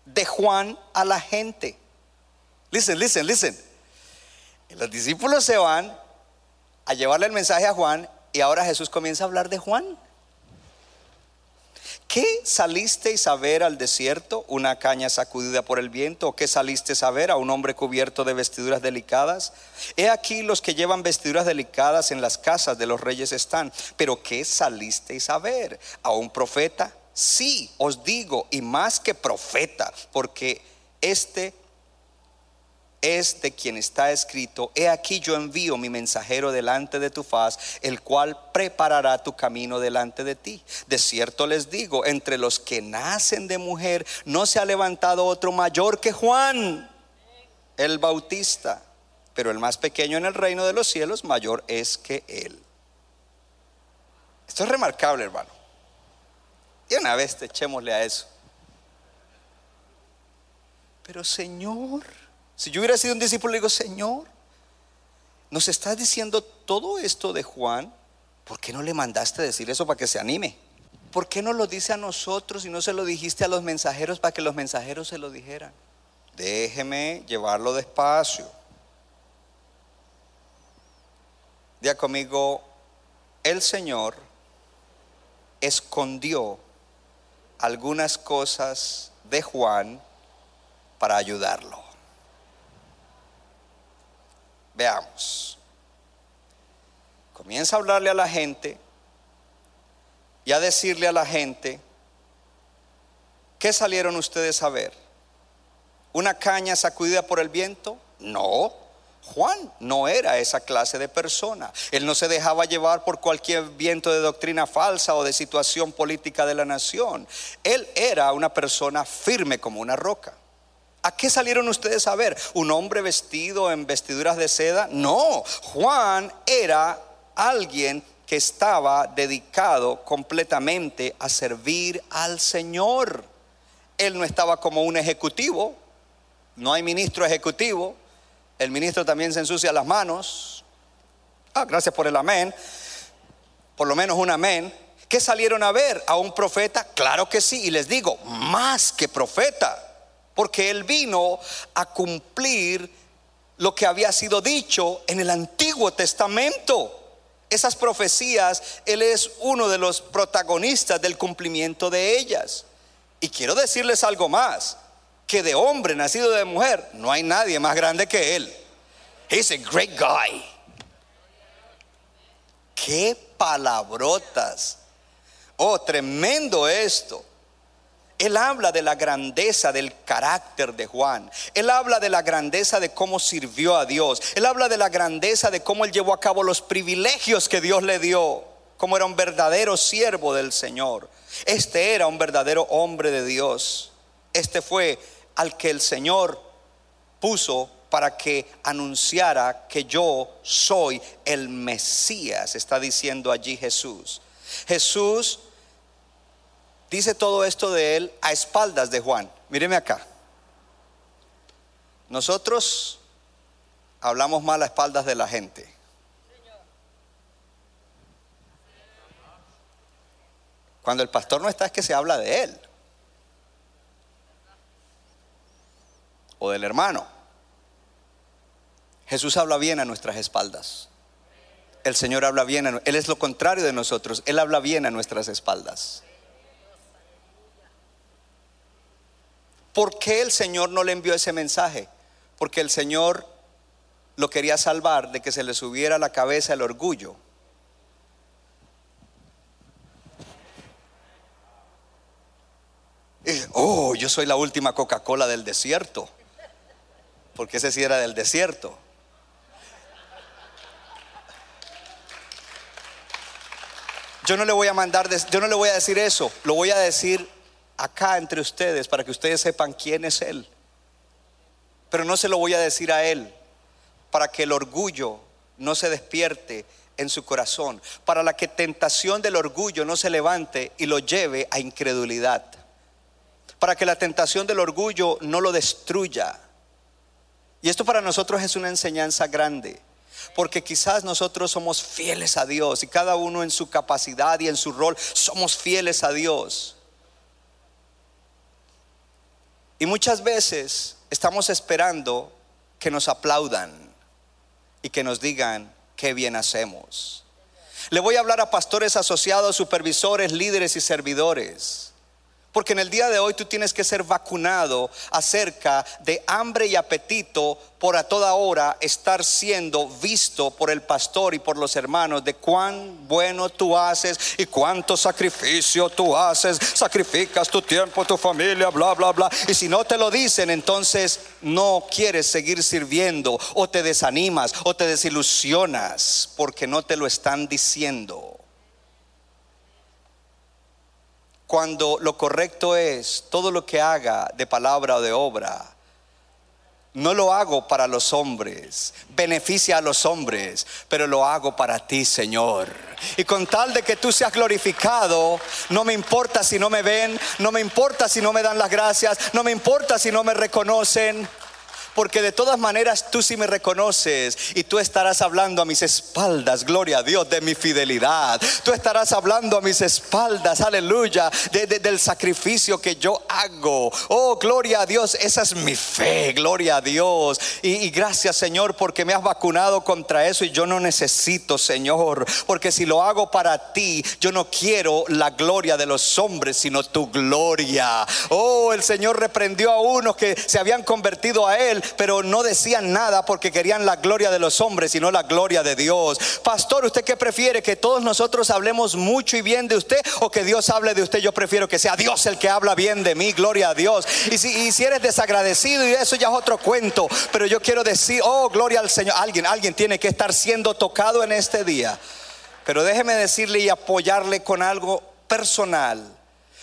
de Juan a la gente. Listen, listen, listen. Los discípulos se van a llevarle el mensaje a Juan y ahora Jesús comienza a hablar de Juan. ¿Qué salisteis a ver al desierto? ¿Una caña sacudida por el viento? ¿O qué salisteis a ver a un hombre cubierto de vestiduras delicadas? He aquí los que llevan vestiduras delicadas en las casas de los reyes están. ¿Pero qué salisteis a ver? ¿A un profeta? Sí, os digo, y más que profeta, porque este es de quien está escrito, he aquí yo envío mi mensajero delante de tu faz, el cual preparará tu camino delante de ti. De cierto les digo, entre los que nacen de mujer no se ha levantado otro mayor que Juan, el Bautista, pero el más pequeño en el reino de los cielos mayor es que él. Esto es remarcable, hermano. Y una vez echémosle a eso. Pero Señor, si yo hubiera sido un discípulo, le digo, Señor, nos estás diciendo todo esto de Juan, ¿por qué no le mandaste decir eso para que se anime? ¿Por qué no lo dice a nosotros y no se lo dijiste a los mensajeros para que los mensajeros se lo dijeran? Déjeme llevarlo despacio. Día conmigo, el Señor escondió algunas cosas de Juan para ayudarlo. Veamos. Comienza a hablarle a la gente y a decirle a la gente, ¿qué salieron ustedes a ver? ¿Una caña sacudida por el viento? No. Juan no era esa clase de persona. Él no se dejaba llevar por cualquier viento de doctrina falsa o de situación política de la nación. Él era una persona firme como una roca. ¿A qué salieron ustedes a ver? ¿Un hombre vestido en vestiduras de seda? No, Juan era alguien que estaba dedicado completamente a servir al Señor. Él no estaba como un ejecutivo, no hay ministro ejecutivo, el ministro también se ensucia las manos. Ah, gracias por el amén. Por lo menos un amén. ¿Qué salieron a ver? ¿A un profeta? Claro que sí. Y les digo, más que profeta. Porque él vino a cumplir lo que había sido dicho en el Antiguo Testamento. Esas profecías, Él es uno de los protagonistas del cumplimiento de ellas. Y quiero decirles algo más, que de hombre nacido de mujer, no hay nadie más grande que Él. He's a great guy. Qué palabrotas. Oh, tremendo esto. Él habla de la grandeza del carácter de Juan. Él habla de la grandeza de cómo sirvió a Dios. Él habla de la grandeza de cómo él llevó a cabo los privilegios que Dios le dio. Como era un verdadero siervo del Señor. Este era un verdadero hombre de Dios. Este fue al que el Señor puso para que anunciara que yo soy el Mesías. Está diciendo allí Jesús. Jesús dice todo esto de él a espaldas de Juan. Míreme acá. Nosotros hablamos mal a espaldas de la gente. Cuando el pastor no está es que se habla de él. O del hermano. Jesús habla bien a nuestras espaldas. El Señor habla bien, a, Él es lo contrario de nosotros, Él habla bien a nuestras espaldas. ¿Por qué el Señor no le envió ese mensaje? Porque el Señor lo quería salvar de que se le subiera a la cabeza el orgullo. oh, yo soy la última Coca-Cola del desierto. Porque ese sí era del desierto. Yo no le voy a mandar, yo no le voy a decir eso, lo voy a decir acá entre ustedes para que ustedes sepan quién es Él. Pero no se lo voy a decir a Él para que el orgullo no se despierte en su corazón, para la que tentación del orgullo no se levante y lo lleve a incredulidad, para que la tentación del orgullo no lo destruya. Y esto para nosotros es una enseñanza grande, porque quizás nosotros somos fieles a Dios y cada uno en su capacidad y en su rol somos fieles a Dios. Y muchas veces estamos esperando que nos aplaudan y que nos digan qué bien hacemos. Le voy a hablar a pastores asociados, supervisores, líderes y servidores. Porque en el día de hoy tú tienes que ser vacunado acerca de hambre y apetito por a toda hora estar siendo visto por el pastor y por los hermanos de cuán bueno tú haces y cuánto sacrificio tú haces. Sacrificas tu tiempo, tu familia, bla, bla, bla. Y si no te lo dicen, entonces no quieres seguir sirviendo o te desanimas o te desilusionas porque no te lo están diciendo. Cuando lo correcto es todo lo que haga de palabra o de obra. No lo hago para los hombres, beneficia a los hombres, pero lo hago para ti, Señor. Y con tal de que tú seas glorificado, no me importa si no me ven, no me importa si no me dan las gracias, no me importa si no me reconocen porque de todas maneras tú sí me reconoces y tú estarás hablando a mis espaldas, gloria a Dios, de mi fidelidad. Tú estarás hablando a mis espaldas, aleluya, del sacrificio que yo hago. Oh, gloria a Dios, esa es mi fe, gloria a Dios. Y, y gracias Señor porque me has vacunado contra eso y yo no necesito, Señor, porque si lo hago para ti, yo no quiero la gloria de los hombres, sino tu gloria. Oh, el Señor reprendió a unos que se habían convertido a Él pero no decían nada porque querían la gloria de los hombres y no la gloria de Dios. Pastor, ¿usted qué prefiere? ¿Que todos nosotros hablemos mucho y bien de usted o que Dios hable de usted? Yo prefiero que sea Dios el que habla bien de mí, gloria a Dios. Y si, y si eres desagradecido y eso ya es otro cuento, pero yo quiero decir, oh, gloria al Señor. Alguien, alguien tiene que estar siendo tocado en este día. Pero déjeme decirle y apoyarle con algo personal.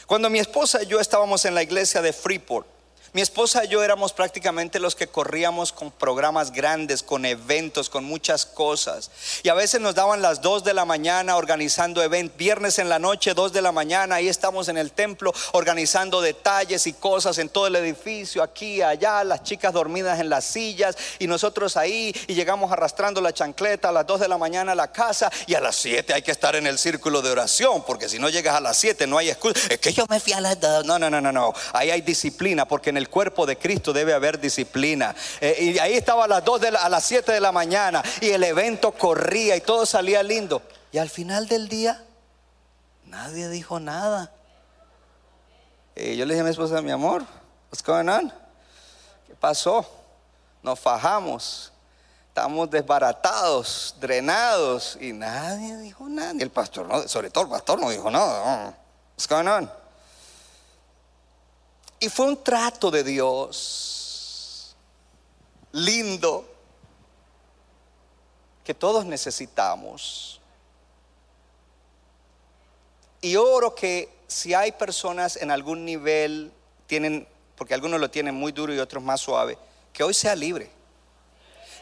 Cuando mi esposa y yo estábamos en la iglesia de Freeport, mi esposa y yo éramos prácticamente los que corríamos con programas grandes, con eventos, con muchas cosas. Y a veces nos daban las 2 de la mañana organizando eventos. Viernes en la noche, 2 de la mañana, ahí estamos en el templo organizando detalles y cosas en todo el edificio, aquí, allá, las chicas dormidas en las sillas y nosotros ahí y llegamos arrastrando la chancleta a las 2 de la mañana a la casa y a las 7 hay que estar en el círculo de oración porque si no llegas a las 7 no hay excusa. Es que yo me fui a las 2. No, no, no, no, no. Ahí hay disciplina porque en el cuerpo de Cristo debe haber disciplina. Eh, y ahí estaba a las 2 de la- a las 7 de la mañana y el evento corría y todo salía lindo. Y al final del día nadie dijo nada. Y yo le dije a mi esposa, mi amor, what's going on? ¿Qué pasó? Nos fajamos. Estamos desbaratados, drenados y nadie dijo nada. Ni el pastor, no, sobre todo el pastor no dijo nada. What's going on? Y fue un trato de Dios lindo que todos necesitamos. Y oro que si hay personas en algún nivel, tienen, porque algunos lo tienen muy duro y otros más suave, que hoy sea libre.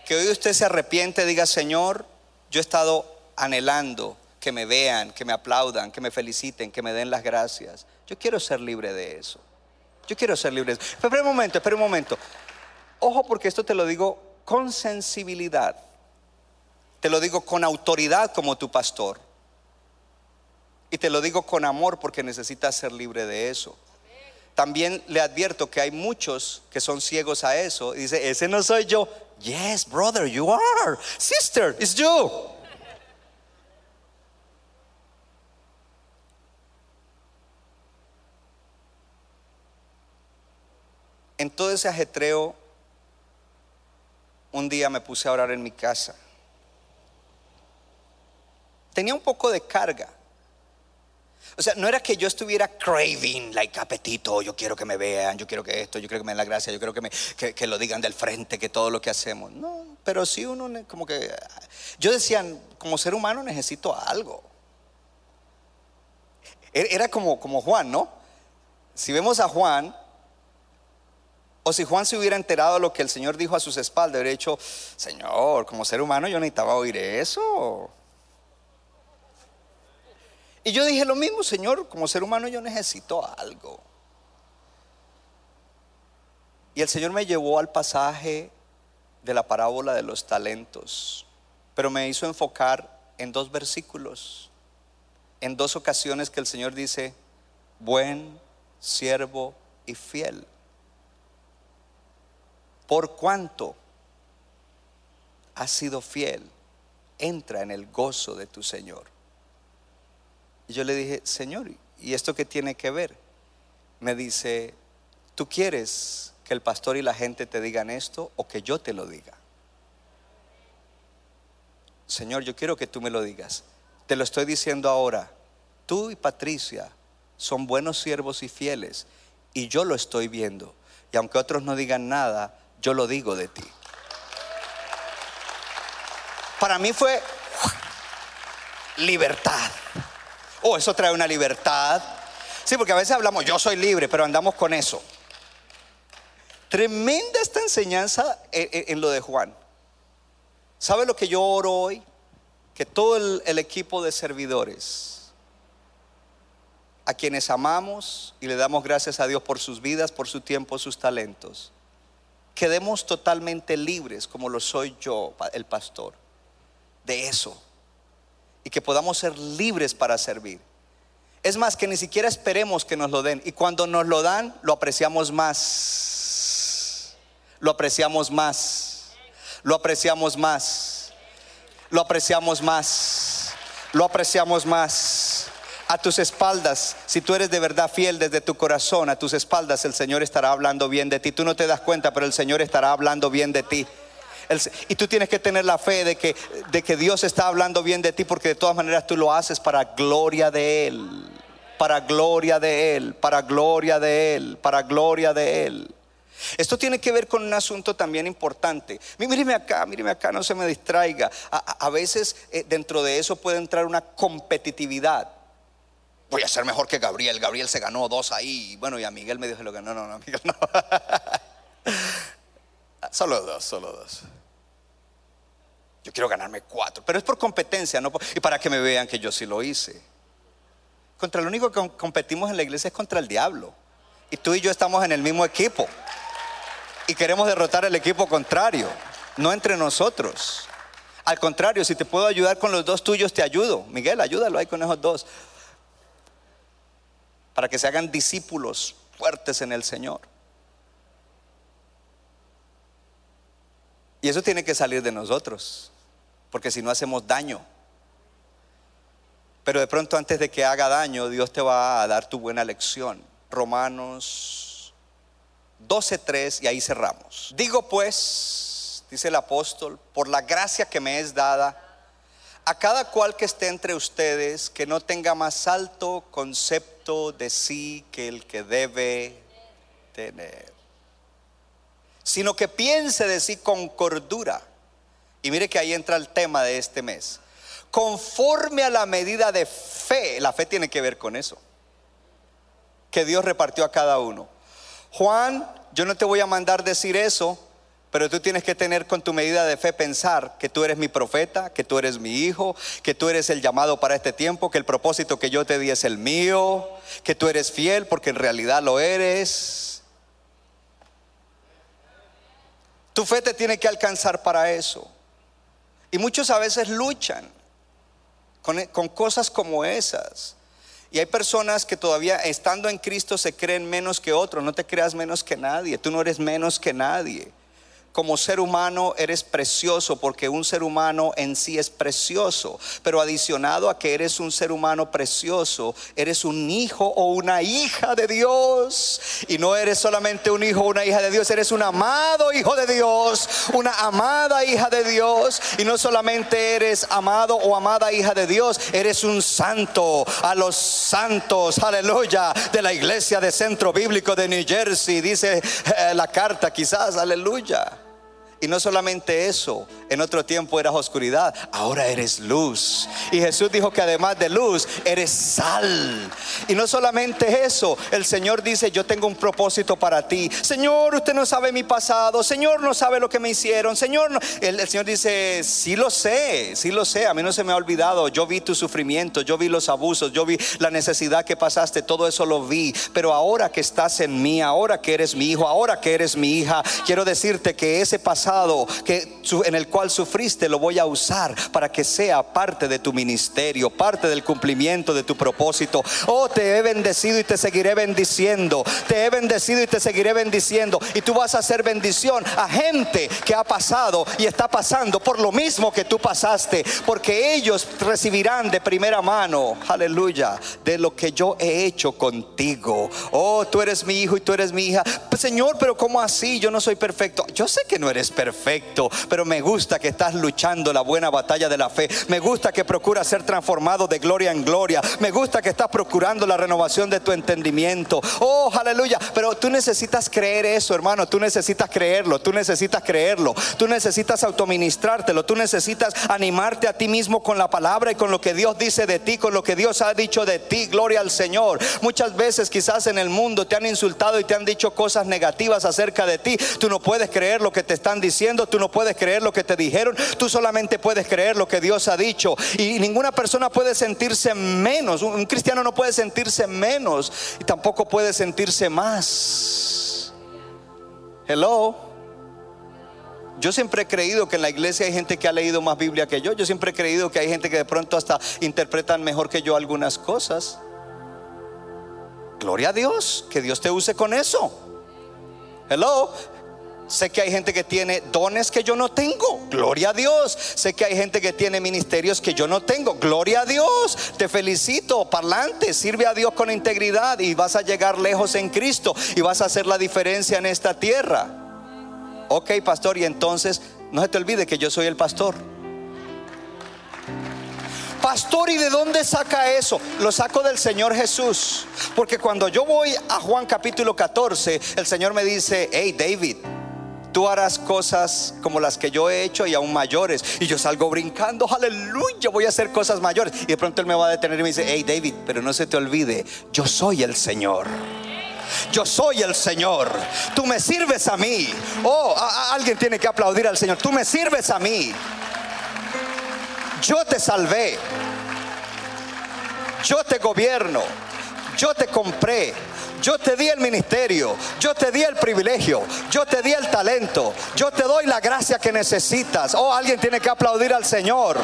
Que hoy usted se arrepiente diga, Señor, yo he estado anhelando que me vean, que me aplaudan, que me feliciten, que me den las gracias. Yo quiero ser libre de eso. Yo quiero ser libre. Pero espera un momento, espera un momento. Ojo porque esto te lo digo con sensibilidad. Te lo digo con autoridad como tu pastor. Y te lo digo con amor porque necesitas ser libre de eso. También le advierto que hay muchos que son ciegos a eso. Y dice, ese no soy yo. Yes, brother, you are. Sister, it's you. En todo ese ajetreo, un día me puse a orar en mi casa. Tenía un poco de carga. O sea, no era que yo estuviera craving, like apetito, yo quiero que me vean, yo quiero que esto, yo quiero que me den la gracia, yo quiero que, me, que, lo digan del frente, que todo lo que hacemos. No, pero sí uno como que... Yo decía, como ser humano necesito algo. E- Era como, como Juan, ¿no? Si vemos a Juan, o si Juan se hubiera enterado de lo que el Señor dijo a sus espaldas, hubiera dicho, Señor, como ser humano yo necesitaba oír eso. Y yo dije lo mismo, Señor, como ser humano yo necesito algo. Y el Señor me llevó al pasaje de la parábola de los talentos, pero me hizo enfocar en dos versículos, en dos ocasiones que el Señor dice, buen siervo y fiel. Por cuanto has sido fiel, entra en el gozo de tu Señor. Y yo le dije, Señor, ¿y esto qué tiene que ver? Me dice, ¿tú quieres que el pastor y la gente te digan esto o que yo te lo diga? Señor, yo quiero que tú me lo digas. Te lo estoy diciendo ahora. Tú y Patricia son buenos siervos y fieles y yo lo estoy viendo. Y aunque otros no digan nada, yo lo digo de ti. Para mí fue libertad. Oh, eso trae una libertad. Sí, porque a veces hablamos, yo soy libre, pero andamos con eso. Tremenda esta enseñanza en, lo de Juan. ¿Sabe lo que yo oro hoy? Que todo el equipo de servidores, a quienes amamos y le damos gracias a Dios por sus vidas, por su tiempo, sus talentos, quedemos totalmente libres, como lo soy yo, el pastor, de eso y que podamos ser libres para servir. Es más, que ni siquiera esperemos que nos lo den. Y cuando nos lo dan, lo apreciamos más. Lo apreciamos más. Lo apreciamos más. Lo apreciamos más. Lo apreciamos más. A tus espaldas, si tú eres de verdad fiel desde tu corazón, a tus espaldas el Señor estará hablando bien de ti. Tú no te das cuenta, pero el Señor estará hablando bien de ti. Y tú tienes que tener la fe de que, de que Dios está hablando bien de ti porque de todas maneras tú lo haces para gloria de Él. Para gloria de Él, para gloria de Él, para gloria de Él. Esto tiene que ver con un asunto también importante. Mí- Míreme acá, míreme acá, no se me distraiga. A veces eh, dentro de eso puede entrar una competitividad. Voy a ser mejor que Gabriel. Gabriel se ganó dos ahí. Bueno, y a Miguel me dijo ganó. No, no, Miguel no. solo dos, solo dos. Yo quiero ganarme cuatro. Pero es por competencia, no y para que me vean que yo sí lo hice. Contra lo único que com- competimos en la iglesia es contra el diablo. Y tú y yo estamos en el mismo equipo y queremos derrotar el equipo contrario, no entre nosotros. Al contrario, si te puedo ayudar con los dos tuyos, te ayudo. Miguel, ayúdalo ahí con esos dos. Para que se hagan discípulos fuertes en el Señor. Y eso tiene que salir de nosotros, porque si no hacemos daño. Pero de pronto antes de que haga daño, Dios te va a dar tu buena lección. Romanos 12:3 y ahí cerramos. Digo pues, dice el apóstol, por la gracia que me es dada, a cada cual que esté entre ustedes, que no tenga más alto concepto de sí que el que debe tener, sino que piense de sí con cordura. Y mire que ahí entra el tema de este mes. Conforme a la medida de fe, la fe tiene que ver con eso, que Dios repartió a cada uno. Juan, yo no te voy a mandar decir eso, pero tú tienes que tener con tu medida de fe pensar que tú eres mi profeta, que tú eres mi hijo, que tú eres el llamado para este tiempo, que el propósito que yo te di es el mío, que tú eres fiel porque en realidad lo eres. Tu fe te tiene que alcanzar para eso. Y muchos a veces luchan con, con cosas como esas. Y hay personas que todavía estando en Cristo se creen menos que otros. No te creas menos que nadie. Tú no eres menos que nadie. Como ser humano eres precioso porque un ser humano en sí es precioso. Pero adicionado a que eres un ser humano precioso, eres un hijo o una hija de Dios. Y no eres solamente un hijo o una hija de Dios, eres un amado hijo de Dios, una amada hija de Dios. Y no solamente eres amado o amada hija de Dios, eres un santo a los santos, aleluya, de la iglesia de Centro Bíblico de New Jersey. Dice eh, la carta quizás, aleluya. Y no solamente eso, en otro tiempo eras oscuridad, ahora eres luz. Y Jesús dijo que además de luz, eres sal. Y no solamente eso, el Señor dice, yo tengo un propósito para ti. Señor, usted no sabe mi pasado, Señor no sabe lo que me hicieron, Señor, no. El, el Señor dice, sí lo sé, sí lo sé, a mí no se me ha olvidado, yo vi tu sufrimiento, yo vi los abusos, yo vi la necesidad que pasaste, todo eso lo vi. Pero ahora que estás en mí, ahora que eres mi hijo, ahora que eres mi hija, quiero decirte que ese pasado que en el cual sufriste lo voy a usar para que sea parte de tu ministerio, parte del cumplimiento de tu propósito. Oh, te he bendecido y te seguiré bendiciendo. Te he bendecido y te seguiré bendiciendo. Y tú vas a hacer bendición a gente que ha pasado y está pasando por lo mismo que tú pasaste, porque ellos recibirán de primera mano, aleluya, de lo que yo he hecho contigo. Oh, tú eres mi hijo y tú eres mi hija. Pues, Señor, pero ¿cómo así? Yo no soy perfecto. Yo sé que no eres perfecto, pero me gusta que estás luchando la buena batalla de la fe. Me gusta que procuras ser transformado de gloria en gloria. Me gusta que estás procurando la renovación de tu entendimiento. Oh, aleluya. Pero tú necesitas creer eso, hermano. Tú necesitas creerlo. Tú necesitas creerlo. Tú necesitas autoministrártelo. Tú necesitas animarte a ti mismo con la palabra y con lo que Dios dice de ti, con lo que Dios ha dicho de ti. Gloria al Señor. Muchas veces quizás en el mundo te han insultado y te han dicho cosas negativas acerca de ti. Tú no puedes creer lo que te están diciendo. Tú no puedes creer lo que te dijeron. Tú solamente puedes creer lo que Dios ha dicho. Y ninguna persona puede sentirse menos. Un cristiano no puede sentirse menos y tampoco puede sentirse más. Hello. Yo siempre he creído que en la iglesia hay gente que ha leído más Biblia que yo. Yo siempre he creído que hay gente que de pronto hasta interpretan mejor que yo algunas cosas. Gloria a Dios, que Dios te use con eso. Hello. Sé que hay gente que tiene dones que yo no tengo. Gloria a Dios. Sé que hay gente que tiene ministerios que yo no tengo. Gloria a Dios. Te felicito. Parlante. Sirve a Dios con integridad y vas a llegar lejos en Cristo y vas a hacer la diferencia en esta tierra. Ok, pastor. Y entonces no se te olvide que yo soy el pastor. Pastor, ¿y de dónde saca eso? Lo saco del Señor Jesús. Porque cuando yo voy a Juan capítulo 14, el Señor me dice, hey David, tú harás cosas como las que yo he hecho y aún mayores. Y yo salgo brincando, aleluya, voy a hacer cosas mayores. Y de pronto Él me va a detener y me dice, hey David, pero no se te olvide, yo soy el Señor. Yo soy el Señor. Tú me sirves a mí. Oh, alguien tiene que aplaudir al Señor. Tú me sirves a mí. Yo te salvé. Yo te gobierno. Yo te compré. Yo te di el ministerio, yo te di el privilegio, yo te di el talento, yo te doy la gracia que necesitas. Oh, alguien tiene que aplaudir al Señor.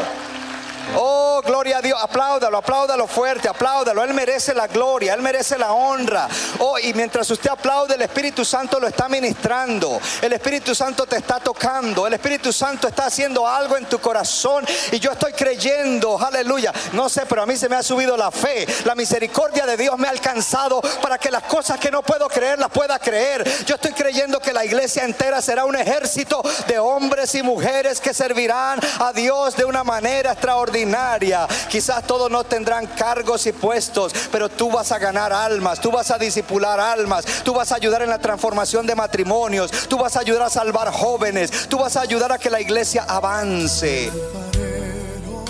Oh, gloria a Dios. Apláudalo, apláudalo fuerte, apláudalo. Él merece la gloria, Él merece la honra. Oh, y mientras usted aplaude, el Espíritu Santo lo está ministrando. El Espíritu Santo te está tocando. El Espíritu Santo está haciendo algo en tu corazón. Y yo estoy creyendo, aleluya. No sé, pero a mí se me ha subido la fe. La misericordia de Dios me ha alcanzado para que las cosas que no puedo creer las pueda creer. Yo estoy creyendo que la iglesia entera será un ejército de hombres y mujeres que servirán a Dios de una manera extraordinaria Quizás todos no tendrán cargos y puestos, pero tú vas a ganar almas, tú vas a disipular almas, tú vas a ayudar en la transformación de matrimonios, tú vas a ayudar a salvar jóvenes, tú vas a ayudar a que la iglesia avance.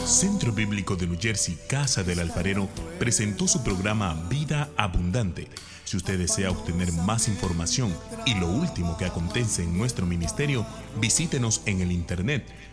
Centro Bíblico de New Jersey, Casa del Alfarero, presentó su programa Vida Abundante. Si usted desea obtener más información y lo último que acontece en nuestro ministerio, visítenos en el internet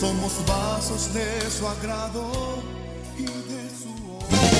somos vasos de su agrado y de su